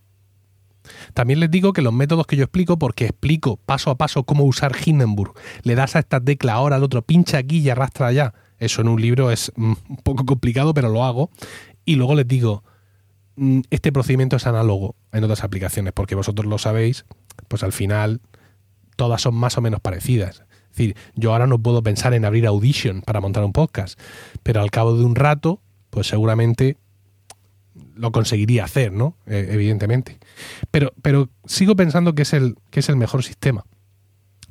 También les digo que los métodos que yo explico, porque explico paso a paso cómo usar Hindenburg, le das a esta tecla ahora al otro, pincha aquí y arrastra allá. Eso en un libro es mm, un poco complicado, pero lo hago. Y luego les digo, mm, este procedimiento es análogo en otras aplicaciones, porque vosotros lo sabéis, pues al final todas son más o menos parecidas. Es decir, yo ahora no puedo pensar en abrir Audition para montar un podcast, pero al cabo de un rato, pues seguramente lo conseguiría hacer, ¿no? Eh, evidentemente. Pero, pero sigo pensando que es, el, que es el mejor sistema.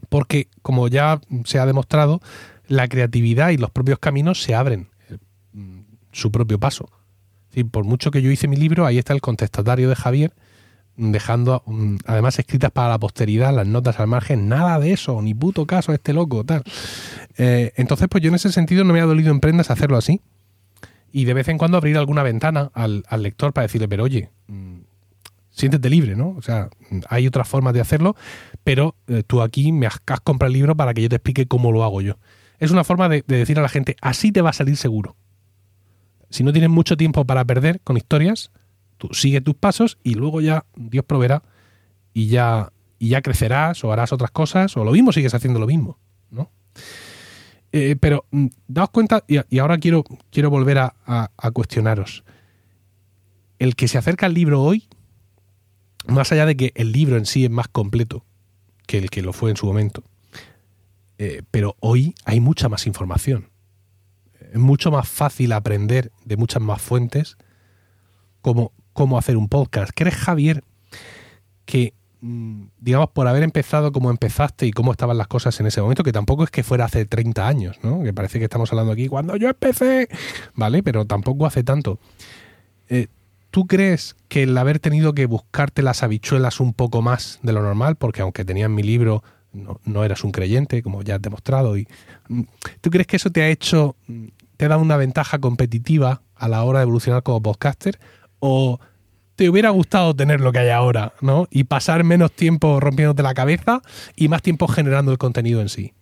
Porque, como ya se ha demostrado, la creatividad y los propios caminos se abren eh, mm, su propio paso. Decir, por mucho que yo hice mi libro, ahí está el contestatario de Javier, mm, dejando mm, además escritas para la posteridad, las notas al margen, nada de eso, ni puto caso a este loco, tal. Eh, entonces, pues yo en ese sentido no me ha dolido en prendas hacerlo así. Y de vez en cuando abrir alguna ventana al, lector para decirle, pero oye, mm, siéntete libre, ¿no? O sea, hay otras formas de hacerlo, pero eh, tú aquí me has, has comprado el libro para que yo te explique cómo lo hago yo. Es una forma de, de decir a la gente, así te va a salir seguro. Si no tienes mucho tiempo para perder con historias, tú sigue tus pasos y luego ya Dios proveerá y ya, y ya crecerás o harás otras cosas o lo mismo sigues haciendo lo mismo, ¿no? Eh, pero mm, daos cuenta, y, ahora quiero, quiero volver a cuestionaros. El que se acerca al libro hoy, más allá de que el libro en sí es más completo que el que lo fue en su momento. Eh, pero hoy hay mucha más información. Es mucho más fácil aprender de muchas más fuentes cómo, cómo hacer un podcast. ¿Crees, Javier, que, mm, digamos, por haber empezado como empezaste y cómo estaban las cosas en ese momento, que tampoco es que fuera hace 30 años, ¿no? Que parece que estamos hablando aquí cuando yo empecé, ¿vale? Pero tampoco hace tanto. Eh, ¿Tú crees que el haber tenido que buscarte las habichuelas un poco más de lo normal, porque aunque tenía en mi libro no, eras un creyente, como ya has demostrado, y, mm, ¿tú crees que eso te ha hecho, mm, te dado una ventaja competitiva a la hora de evolucionar como podcaster? ¿O te hubiera gustado tener lo que hay ahora, ¿no? Y pasar menos tiempo rompiéndote la cabeza y más tiempo generando el contenido en sí.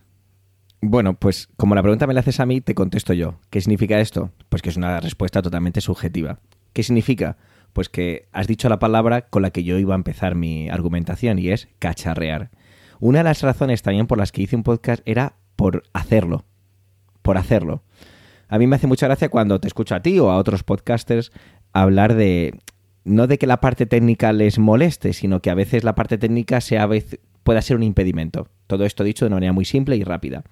Bueno, pues como la pregunta me la haces a mí, te contesto yo. ¿Qué significa esto? Pues que es una respuesta totalmente subjetiva. ¿Qué significa? Pues que has dicho la palabra con la que yo iba a empezar mi argumentación y es cacharrear. Una de las razones también por las que hice un podcast era por hacerlo. Por hacerlo. A mí me hace mucha gracia cuando te escucho a ti o a otros podcasters hablar de no de que la parte técnica les moleste, sino que a veces la parte técnica sea, pueda ser un impedimento. Todo esto dicho de una manera muy simple y rápida.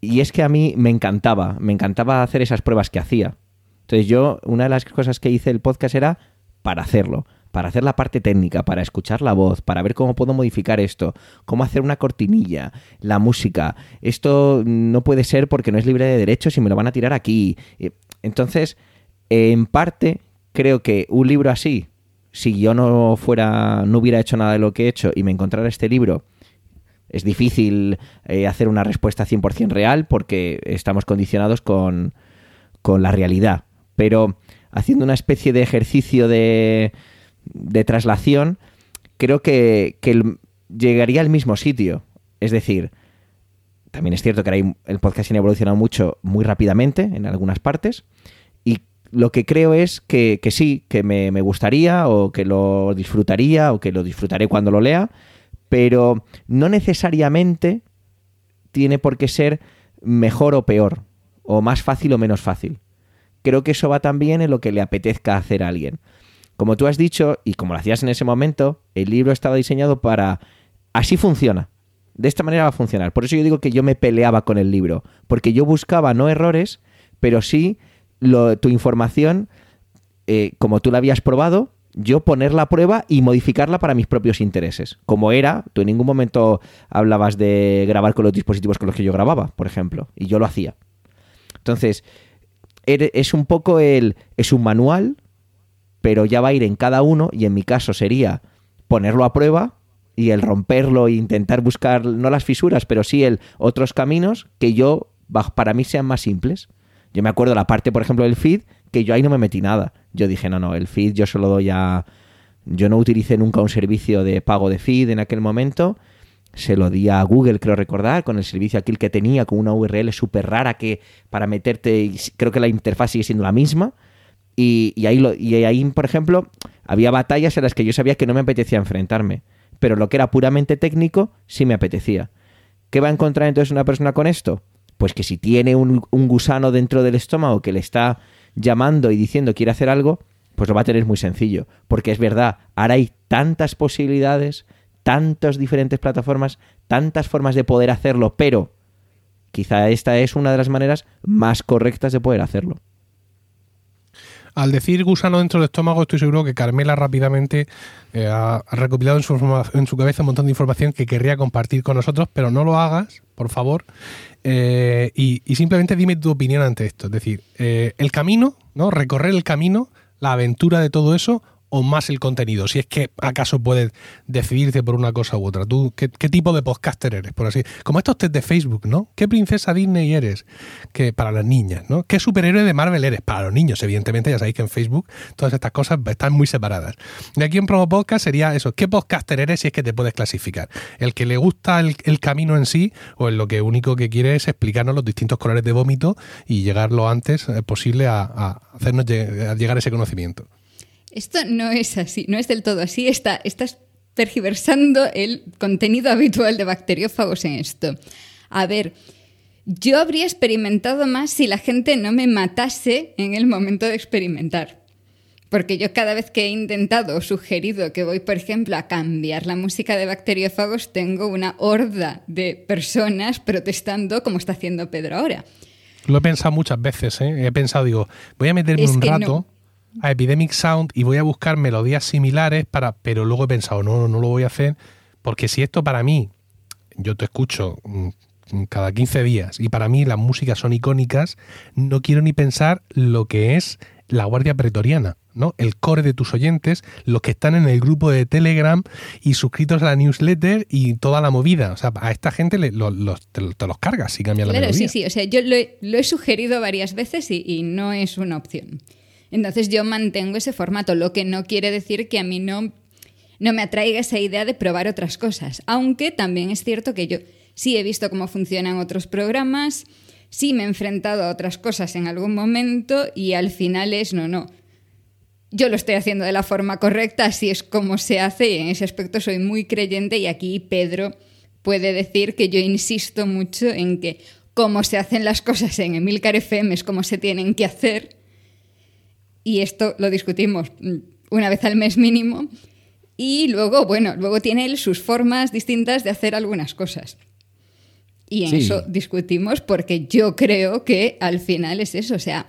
Y es que a mí me encantaba, me encantaba hacer esas pruebas que hacía. Entonces yo, una de las cosas que hice el podcast era para hacerlo, para hacer la parte técnica, para escuchar la voz, para ver cómo puedo modificar esto, cómo hacer una cortinilla, la música. Esto no puede ser porque no es libre de derechos y me lo van a tirar aquí. Entonces, en parte, creo que un libro así, si yo no fuera, no hubiera hecho nada de lo que he hecho y me encontrara este libro, es difícil eh, hacer una respuesta 100% real porque estamos condicionados con, con la realidad pero haciendo una especie de ejercicio de, de traslación, creo que, llegaría al mismo sitio. Es decir, también es cierto que el podcasting ha evolucionado mucho, muy rápidamente en algunas partes, y lo que creo es que, sí, que me, me, gustaría o que lo disfrutaría o que lo disfrutaré cuando lo lea, pero no necesariamente tiene por qué ser mejor o peor, o más fácil o menos fácil creo que eso va también en lo que le apetezca hacer a alguien. Como tú has dicho, y como lo hacías en ese momento, el libro estaba diseñado para... Así funciona. De esta manera va a funcionar. Por eso yo digo que yo me peleaba con el libro. Porque yo buscaba no errores, pero sí tu información, eh, como tú la habías probado, yo ponerla a prueba y modificarla para mis propios intereses. Como era, tú en ningún momento hablabas de grabar con los dispositivos con los que yo grababa, por ejemplo, y yo lo hacía. Entonces, es un poco el. Es un manual, pero ya va a ir en cada uno, y en mi caso sería ponerlo a prueba y el romperlo e intentar buscar, no las fisuras, pero sí el otros caminos que yo, para mí, sean más simples. Yo me acuerdo la parte, por ejemplo, del feed, que yo ahí no me metí nada. Yo dije, no, no, el feed yo solo doy a. Yo no utilicé nunca un servicio de pago de feed en aquel momento se lo di a Google, creo recordar, con el servicio aquel que tenía, con una URL súper rara que para meterte, creo que la interfaz sigue siendo la misma. Y, ahí y ahí, por ejemplo, había batallas en las que yo sabía que no me apetecía enfrentarme. Pero lo que era puramente técnico, sí me apetecía. ¿Qué va a encontrar entonces una persona con esto? Pues que si tiene un, un gusano dentro del estómago que le está llamando y diciendo quiere hacer algo, pues lo va a tener muy sencillo. Porque es verdad, ahora hay tantas posibilidades, tantas diferentes plataformas, tantas formas de poder hacerlo, pero quizá esta es una de las maneras más correctas de poder hacerlo. Al decir gusano dentro del estómago, estoy seguro que Carmela rápidamente eh, ha, recopilado en su, cabeza un montón de información que querría compartir con nosotros, pero no lo hagas, por favor. Eh, y, simplemente dime tu opinión ante esto. Es decir, eh, el camino, ¿no? Recorrer el camino, la aventura de todo eso, o más el contenido? Si es que acaso puedes decidirte por una cosa u otra. ¿Tú qué, tipo de podcaster eres? Por así Como estos test de Facebook, ¿no? ¿Qué princesa Disney eres? Que para las niñas, ¿no? ¿Qué superhéroe de Marvel eres? Para los niños, evidentemente, ya sabéis que en Facebook todas estas cosas están muy separadas. Y aquí en Promo Podcast sería eso. ¿Qué podcaster eres si es que te puedes clasificar? ¿El que le gusta el, camino en sí o el lo que único que quiere es explicarnos los distintos colores de vómito y llegar lo antes eh, posible a, a hacernos llegar a ese conocimiento? Esto no es así, no es del todo así. Está, estás tergiversando el contenido habitual de bacteriófagos en esto. A ver, yo habría experimentado más si la gente no me matase en el momento de experimentar. Porque yo cada vez que he intentado o sugerido que voy, por ejemplo, a cambiar la música de bacteriófagos, tengo una horda de personas protestando como está haciendo Pedro ahora. Lo he pensado muchas veces, ¿eh? He pensado, digo, voy a meterme Es un rato no. A Epidemic Sound y voy a buscar melodías similares para. Pero luego he pensado, no, no lo voy a hacer. Porque si esto para mí, yo te escucho mm, cada 15 días y para mí las músicas son icónicas, no quiero ni pensar lo que es la Guardia Pretoriana, ¿no? El core de tus oyentes, los que están en el grupo de Telegram y suscritos a la newsletter y toda la movida. O sea, a esta gente le- lo- te, te los cargas si cambian la Claro, melodía. sí, sí. O sea, yo lo he, lo he sugerido varias veces y, y no es una opción. Entonces yo mantengo ese formato, lo que no quiere decir que a mí no, no me atraiga esa idea de probar otras cosas. Aunque también es cierto que yo sí he visto cómo funcionan otros programas, sí me he enfrentado a otras cosas en algún momento y al final es no, no. Yo lo estoy haciendo de la forma correcta, así es como se hace y en ese aspecto soy muy creyente y aquí Pedro puede decir que yo insisto mucho en que como se hacen las cosas en Emilcar FM es como se tienen que hacer y esto lo discutimos mm, una vez al mes mínimo y luego, bueno, luego tiene él sus formas distintas de hacer algunas cosas. Y en Sí. eso discutimos porque yo creo que al final es eso, o sea,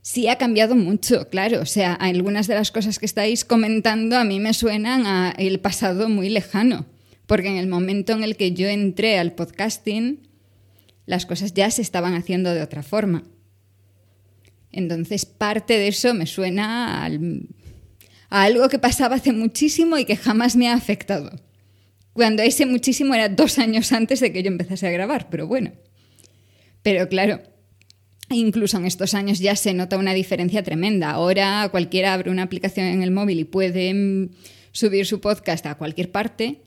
sí ha cambiado mucho, claro, o sea, algunas de las cosas que estáis comentando a mí me suenan a el pasado muy lejano, porque en el momento en el que yo entré al podcasting, las cosas ya se estaban haciendo de otra forma. Entonces, parte de eso me suena al- a algo que pasaba hace muchísimo y que jamás me ha afectado. Cuando ese muchísimo era dos años antes de que yo empezase a grabar, pero bueno. Pero claro, incluso en estos años ya se nota una diferencia tremenda. Ahora cualquiera abre una aplicación en el móvil y puede mm, subir su podcast a cualquier parte,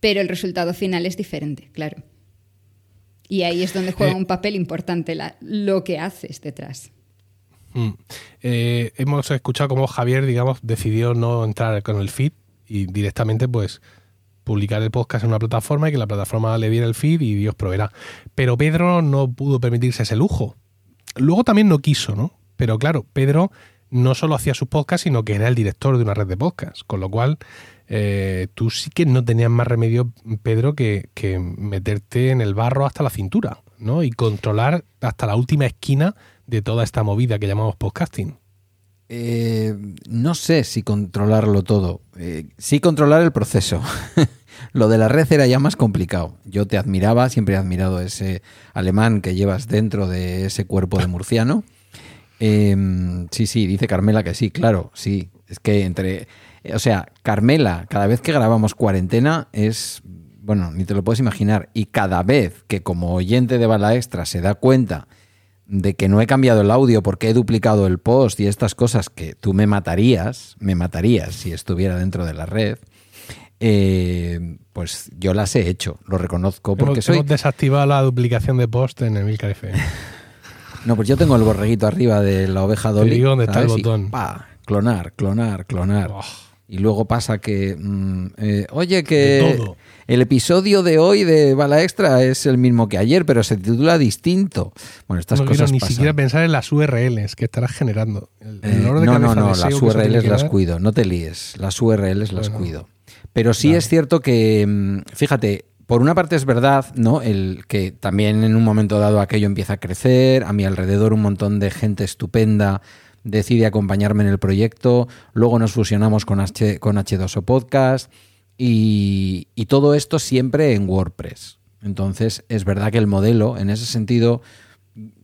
pero el resultado final es diferente, claro. Y ahí es donde juega Eh. un papel importante la- lo que haces detrás. Mm. Eh, hemos escuchado cómo Javier, digamos, decidió no entrar con el feed y directamente, pues, publicar el podcast en una plataforma y que la plataforma le diera el feed y Dios proveerá. Pero Pedro no pudo permitirse ese lujo. Luego también no quiso, ¿no? Pero claro, Pedro no solo hacía sus podcasts, sino que era el director de una red de podcasts. Con lo cual, eh, tú sí que no tenías más remedio, Pedro, que, meterte en el barro hasta la cintura, ¿no? Y controlar hasta la última esquina de toda esta movida que llamamos podcasting. Eh, no sé si controlarlo todo. Eh, sí controlar el proceso. Lo de la red era ya más complicado. Yo te admiraba, siempre he admirado ese alemán que llevas dentro de ese cuerpo de murciano. Eh, sí, sí, dice Carmela que sí, claro, sí. Es que entre... O sea, Carmela, cada vez que grabamos cuarentena es... Bueno, ni te lo puedes imaginar. Y cada vez que como oyente de Bala Extra se da cuenta de que no he cambiado el audio porque he duplicado el post y estas cosas que tú me matarías, me matarías si estuviera dentro de la red, eh, pues yo las he hecho, lo reconozco porque hemos, soy... hemos desactivado la duplicación de post en el FM. No, pues yo tengo el borreguito arriba de la oveja Te Dolly. digo dónde está el botón. pa, clonar, clonar, clonar. Oh. Y luego pasa que, mm, eh, oye, que el episodio de hoy de Bala Extra es el mismo que ayer, pero se titula distinto. Bueno, estas no quiero cosas ni pasan. siquiera pensar en las URLs que estarás generando. El, el Eh, no, no, no, las URLs las cuido, no te líes, las URLs las cuido. Pero sí Vale. es cierto que, mm, fíjate, por una parte es verdad, ¿no? El que también en un momento dado aquello empieza a crecer, a mi alrededor un montón de gente estupenda decide acompañarme en el proyecto, luego nos fusionamos con, H, con H2O Podcast y, todo esto siempre en WordPress. Entonces es verdad que el modelo, en ese sentido,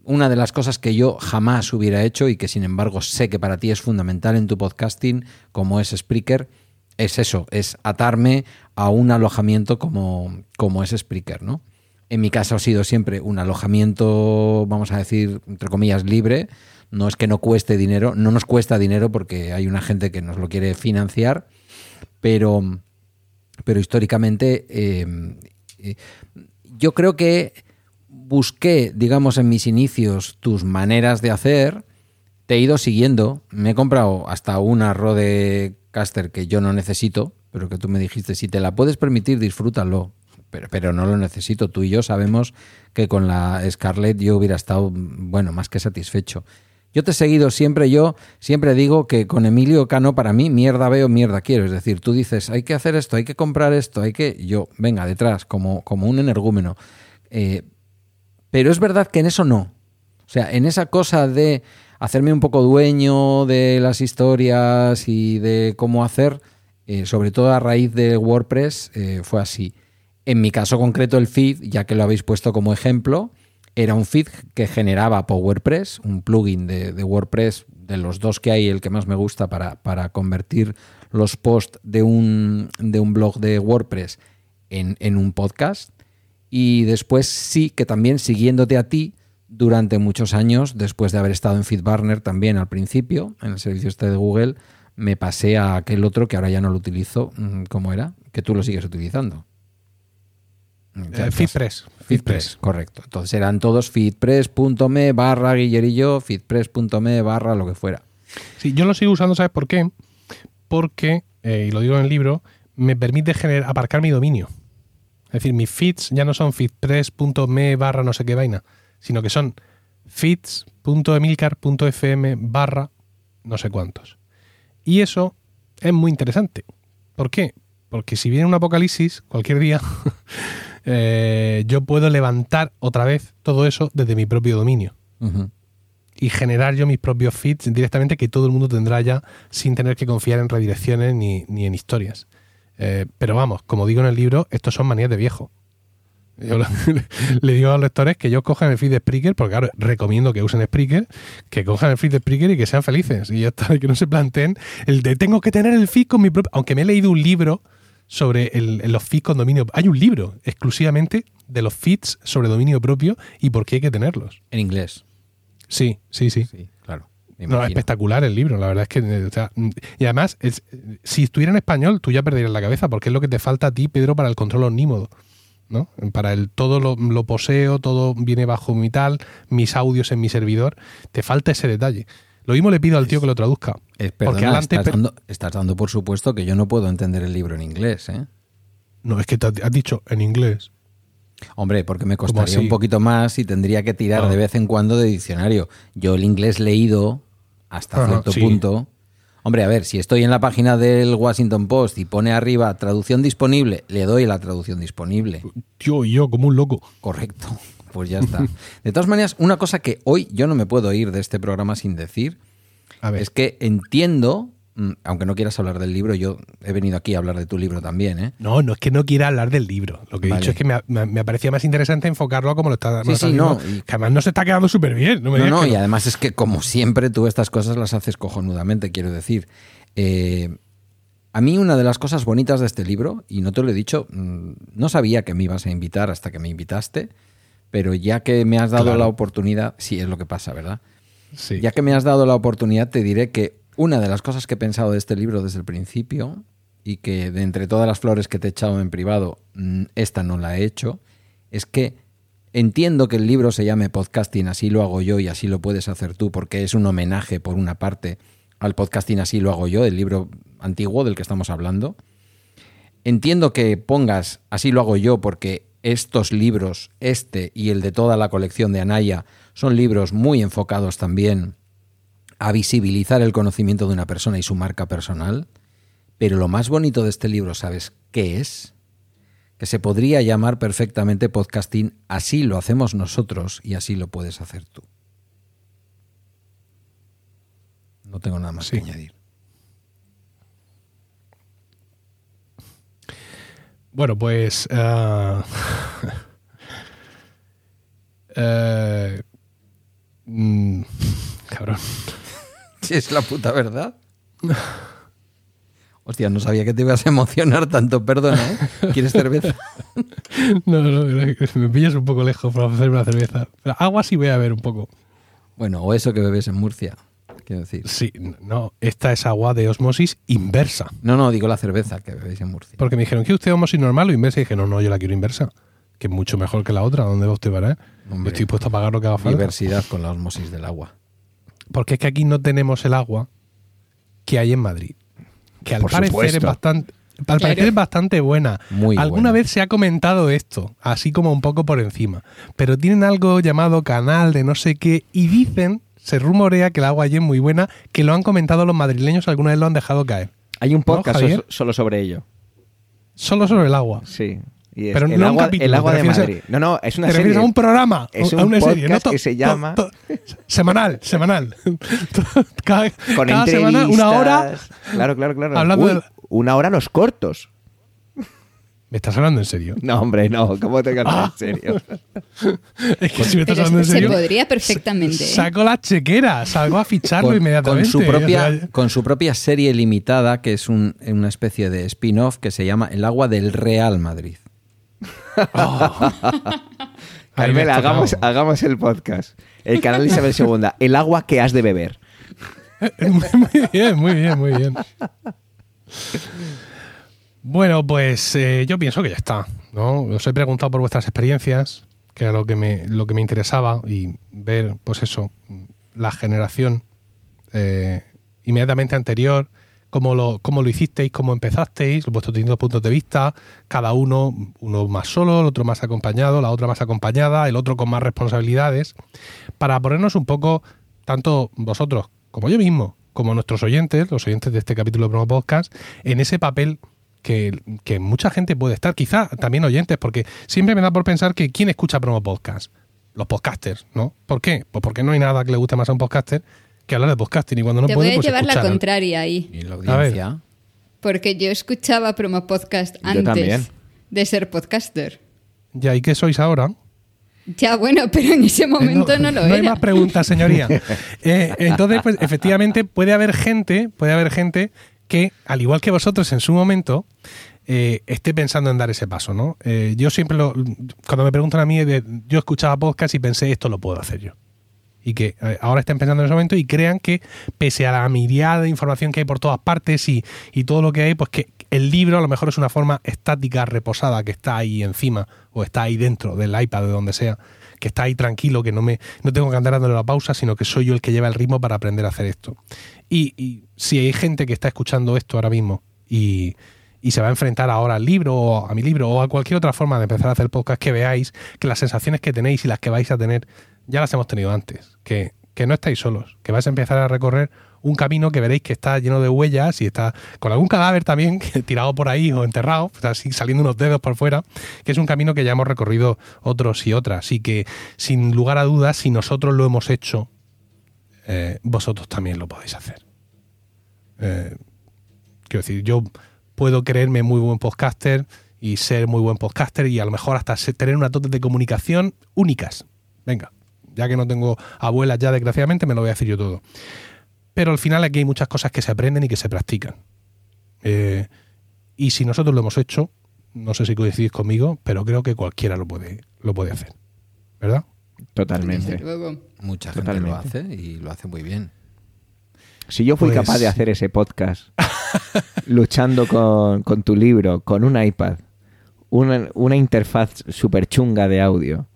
una de las cosas que yo jamás hubiera hecho y que sin embargo sé que para ti es fundamental en tu podcasting, como es Spreaker, es eso, es atarme a un alojamiento como, como es Spreaker, ¿no? En mi caso ha sido siempre un alojamiento, vamos a decir, entre comillas, libre. No es que no cueste dinero, no nos cuesta dinero porque hay una gente que nos lo quiere financiar, pero, pero históricamente eh, eh, yo creo que busqué, digamos, en mis inicios tus maneras de hacer, te he ido siguiendo, me he comprado hasta una Rodecaster que yo no necesito, pero que tú me dijiste, si te la puedes permitir, disfrútalo. Pero, pero no lo necesito. Tú y yo sabemos que con la Scarlett yo hubiera estado, bueno, más que satisfecho. Yo te he seguido siempre, yo siempre digo que con Emilio Cano para mí mierda veo, mierda quiero. Es decir, tú dices, hay que hacer esto, hay que comprar esto, hay que... Yo, venga, detrás, como, como un energúmeno. Eh, pero es verdad que en eso no. O sea, en esa cosa de hacerme un poco dueño de las historias y de cómo hacer, eh, sobre todo a raíz de WordPress, eh, fue así. En mi caso concreto, el feed, ya que lo habéis puesto como ejemplo, era un feed que generaba PowerPress, un plugin de, WordPress, de los dos que hay, el que más me gusta para, para convertir los posts de un, de un blog de WordPress en, en, un podcast. Y después sí que también siguiéndote a ti durante muchos años, después de haber estado en FeedBurner también al principio, en el servicio este de Google, me pasé a aquel otro que ahora ya no lo utilizo, mm, ¿cómo era? Que tú lo sigues utilizando. Eh, feedpress. Feedpress, correcto. Entonces eran todos feedpress.me barra guillerillo, feedpress.me barra lo que fuera. Sí, yo lo sigo usando, ¿sabes por qué? Porque, eh, y lo digo en el libro, me permite generar, aparcar mi dominio. Es decir, mis feeds ya no son feedpress.me barra no sé qué vaina, sino que son feeds.emilcar.fm barra no sé cuántos. Y eso es muy interesante. ¿Por qué? Porque si viene un apocalipsis cualquier día, Eh, yo puedo levantar otra vez todo eso desde mi propio dominio. Y generar yo mis propios feeds directamente que todo el mundo tendrá ya sin tener que confiar en redirecciones ni, en historias. Eh, pero vamos, como digo en el libro, estos son manías de viejo. Yo le digo a los lectores que ellos cojan el feed de Spreaker, porque claro, recomiendo que usen Spreaker, que cojan el feed de Spreaker y que sean felices. Y ya está, que no se planteen el de tengo que tener el feed con mi propio. Aunque me he leído un libro sobre los feeds con dominio. Hay un libro exclusivamente de los feeds sobre dominio propio y por qué hay que tenerlos. En inglés. Sí, sí, sí. claro. No, espectacular el libro, la verdad es que. y además, si estuviera en español, tú ya perderías la cabeza, porque es lo que te falta a ti, Pedro, para el control omnímodo. ¿no? Para el todo lo, lo poseo, todo viene bajo mi tal, mis audios en mi servidor. Te falta ese detalle. Lo mismo le pido al tío que lo traduzca. Eh, porque estás, dando, estás, dando, por supuesto que yo no puedo entender el libro en inglés, ¿eh? No, es que te has dicho en inglés. Hombre, porque me costaría un poquito más y tendría que tirar ah. de vez en cuando de diccionario. Yo el inglés leído hasta cierto punto. Hombre, a ver, si estoy en la página del Washington Post y pone arriba traducción disponible, le doy la traducción disponible. Yo yo, como un loco. Correcto pues ya está. De todas maneras, una cosa que hoy yo no me puedo ir de este programa sin decir es que entiendo, mm, aunque no quieras hablar del libro, yo he venido aquí a hablar de tu libro también, ¿eh? No, no es que no quiera hablar del libro. Lo que he dicho es que me, me, parecía más interesante enfocarlo a como lo está sí, sí, no, que además no se está quedando súper bien. No, no, y además es que como siempre tú estas cosas las haces cojonudamente, quiero decir. Eh, a mí una de las cosas bonitas de este libro, y no te lo he dicho, mm, no sabía que me ibas a invitar hasta que me invitaste, pero ya que me has dado la oportunidad, sí es lo que pasa, ¿verdad? Sí. Ya que me has dado la oportunidad, te diré que una de las cosas que he pensado de este libro desde el principio, y que de entre todas las flores que te he echado en privado, mm, esta no la he hecho, es que entiendo que el libro se llame podcasting, así lo hago yo y así lo puedes hacer tú, porque es un homenaje, por una parte, al podcasting, así lo hago yo, el libro antiguo del que estamos hablando. Entiendo que pongas así lo hago yo porque estos libros, este y el de toda la colección de Anaya, son libros muy enfocados también a visibilizar el conocimiento de una persona y su marca personal. Pero lo más bonito de este libro, ¿sabes qué es? Que se podría llamar perfectamente podcasting, así lo hacemos nosotros y así lo puedes hacer tú. No tengo nada más que añadir. Bueno, pues. Uh, uh, cabrón. Si es la puta verdad. Hostia, no sabía que te ibas a emocionar tanto, perdona, ¿eh? ¿Quieres cerveza? no, no, me pillas un poco lejos para hacerme una cerveza. agua sí voy a ver un poco. Bueno, o eso que bebes en Murcia quiero decir. Sí, no, esta es agua de osmosis inversa. No, no, digo la cerveza que bebéis en Murcia. Porque me dijeron, ¿que usted osmosis normal o inversa? Y dije, no, no, yo la quiero inversa. Que es mucho mejor que la otra. ¿Dónde va usted para? Hombre, Estoy dispuesto a pagar lo que haga falta. Diversidad con la osmosis del agua. Porque es que aquí no tenemos el agua que hay en Madrid. Que al parecer es bastante. Al parecer es bastante buena. Muy Alguna vez se ha comentado esto, así como un poco por encima. Pero tienen algo llamado canal de no sé qué y dicen se rumorea que el agua allí es muy buena, que lo han comentado los madrileños, alguna vez lo han dejado caer. Hay un podcast so- solo sobre ello. Solo sobre el agua. Sí. Y es Pero el no agua, capítulo, el agua te de a- Madrid. No, no, es una ¿Te refieres serie. a un programa? Es a un una serie, que se llama- semanal, semanal. cada con cada semana, una hora. Claro, claro, claro. Hablando Uy, Una hora los cortos. ¿Me estás hablando en serio? No, hombre, no. ¿Cómo te cantas Ah. en serio? Es que si me estás Pero hablando en se serio. podría perfectamente. ¿eh? Saco la chequera, salgo a ficharlo con, inmediatamente. con su O propia, sea, con su propia serie limitada, que es un- una especie de spin-off que se llama El agua del Real Madrid. me Carmela, hagamos, hagamos el podcast. El canal de Isabel II. El agua que has de beber. muy bien, muy bien, muy bien. Bueno, pues eh, yo pienso que ya está. ¿no? Os he preguntado por vuestras experiencias, que era lo que me, lo que me interesaba, y ver, pues eso, la generación eh, inmediatamente anterior, cómo lo, cómo lo hicisteis, cómo empezasteis, vuestros distintos puntos de vista, cada uno, uno más solo, el otro más acompañado, la otra más acompañada, el otro con más responsabilidades, para ponernos un poco, tanto vosotros como yo mismo, como nuestros oyentes, los oyentes de este capítulo de Promo Podcast, en ese papel que, que mucha gente puede estar, quizá también oyentes, porque siempre me da por pensar que ¿quién escucha Promo Podcast? Los podcasters, ¿no? ¿Por qué? Pues porque no hay nada que le guste más a un podcaster que hablar de podcasting y cuando no Te puede, voy a pues llevar la contraria ahí. Y la ver. audiencia. Porque yo escuchaba promo podcast Yo también. antes de ser podcaster. Ya, ¿y qué sois ahora? Ya, bueno, pero en ese momento no, lo no hay era. más preguntas, señoría. Eh, entonces, pues efectivamente puede haber gente, puede haber gente que, al igual que vosotros en su momento, eh, esté pensando en dar ese paso, ¿no? Eh, yo siempre lo, cuando me preguntan a mí, yo escuchaba podcast y pensé esto lo puedo hacer yo. Y que eh, ahora estén pensando en ese momento y crean que, pese a la mirada de información que hay por todas partes y, y todo lo que hay, pues que el libro a lo mejor es una forma estática, reposada, que está ahí encima o está ahí dentro del iPad, de donde sea, que está ahí tranquilo, que no me no tengo que andar dándole la pausa, sino que soy yo el que lleva el ritmo para aprender a hacer esto. Y, si hay gente que está escuchando esto ahora mismo y, y se va a enfrentar ahora al libro o a mi libro o a cualquier otra forma de empezar a hacer podcast, que veáis que las sensaciones que tenéis y las que vais a tener ya las hemos tenido antes, que, que no estáis solos, que vais a empezar a recorrer un camino que veréis que está lleno de huellas y está con algún cadáver también tirado por ahí o enterrado, así saliendo unos dedos por fuera, que es un camino que ya hemos recorrido otros y otras y que sin lugar a dudas, si nosotros lo hemos hecho, eh, vosotros también lo podéis hacer. Eh, quiero decir, yo puedo creerme muy buen podcaster y ser muy buen podcaster y a lo mejor hasta tener unas dotes de comunicación únicas. Venga, ya que no tengo abuelas ya desgraciadamente, me lo voy a decir yo todo. Pero al final aquí hay muchas cosas que se aprenden y que se practican. Eh, y si nosotros lo hemos hecho, no sé si coincidís conmigo, pero creo que cualquiera lo puede, lo puede hacer. ¿Verdad? Totalmente. Mucha gente lo hace y lo hace muy bien. Si yo fui Pues- capaz de hacer ese podcast luchando con, con tu libro, con un iPad, una, una interfaz súper chunga de audio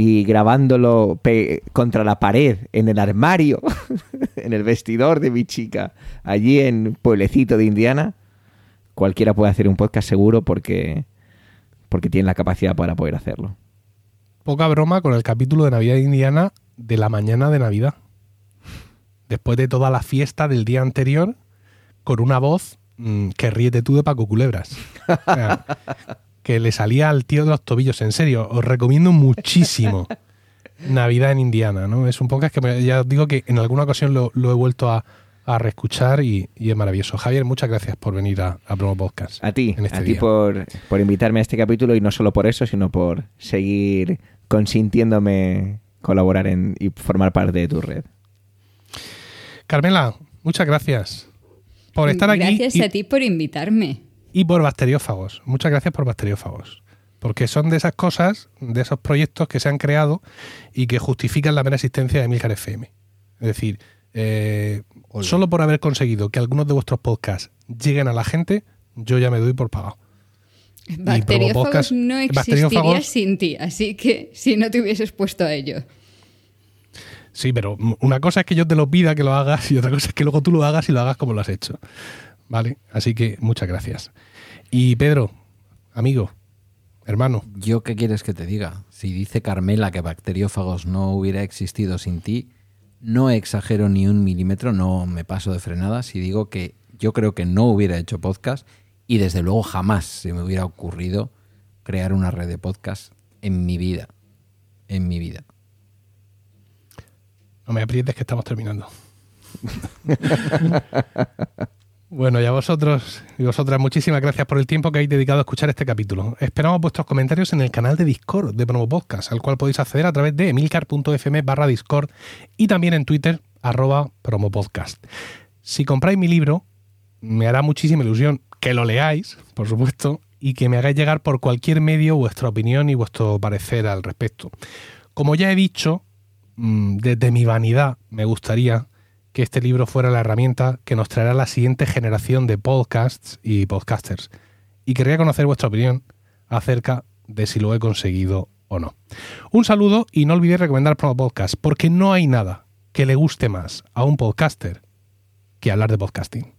y grabándolo contra la pared, en el armario, en el vestidor de mi chica, allí en Pueblecito de Indiana, cualquiera puede hacer un podcast seguro porque, porque tiene la capacidad para poder hacerlo. Poca broma con el capítulo de Navidad Indiana de la mañana de Navidad. Después de toda la fiesta del día anterior, con una voz mm, que ríete tú de Paco Culebras. Que le salía al tío de los tobillos. En serio, os recomiendo muchísimo Navidad en Indiana. ¿no? Es un podcast que me- ya os digo que en alguna ocasión lo, lo he vuelto a, a reescuchar y, y es maravilloso. Javier, muchas gracias por venir a, a Promo Podcast. A ti, este a ti por, por invitarme a este capítulo y no solo por eso, sino por seguir consintiéndome colaborar en, y formar parte de tu red. Carmela, muchas gracias por estar aquí. Gracias y- a ti por invitarme. Y por bacteriófagos. Muchas gracias por bacteriófagos. Porque son de esas cosas, de esos proyectos que se han creado y que justifican la mera existencia de Milcar FM. Es decir, eh, solo por haber conseguido que algunos de vuestros podcasts lleguen a la gente, yo ya me doy por pagado. Bacteriófagos Podcast- no existiría bacteriófagos- sin ti, así que si no te hubieses puesto a ello. Sí, pero una cosa es que yo te lo pida que lo hagas y otra cosa es que luego tú lo hagas y lo hagas como lo has hecho. ¿Vale? Así que muchas gracias. Y Pedro, amigo, hermano, ¿Yo qué quieres que te diga? Si dice Carmela que bacteriófagos no hubiera existido sin ti, No exagero ni un milímetro, no me paso de frenada si digo que yo creo que no hubiera hecho podcast y desde luego jamás se me hubiera ocurrido crear una red de podcast en mi vida. En mi vida. No me aprietes que estamos terminando. bueno, y a vosotros y vosotras, muchísimas gracias por el tiempo que habéis dedicado a escuchar este capítulo. Esperamos vuestros comentarios en el canal de Discord de Promo Podcast, al cual podéis acceder a través de emilcar.fm barra Discord y también en Twitter, arroba promopodcast. Si compráis mi libro, me hará muchísima ilusión que lo leáis, por supuesto, y que me hagáis llegar por cualquier medio vuestra opinión y vuestro parecer al respecto. Como ya he dicho, mm, desde mi vanidad me gustaría que este libro fuera la herramienta que nos traerá la siguiente generación de podcasts y podcasters. Y querría conocer vuestra opinión acerca de si lo he conseguido o no. Un saludo y no olvidéis recomendar Promo Podcast, porque no hay nada que le guste más a un podcaster que hablar de podcasting.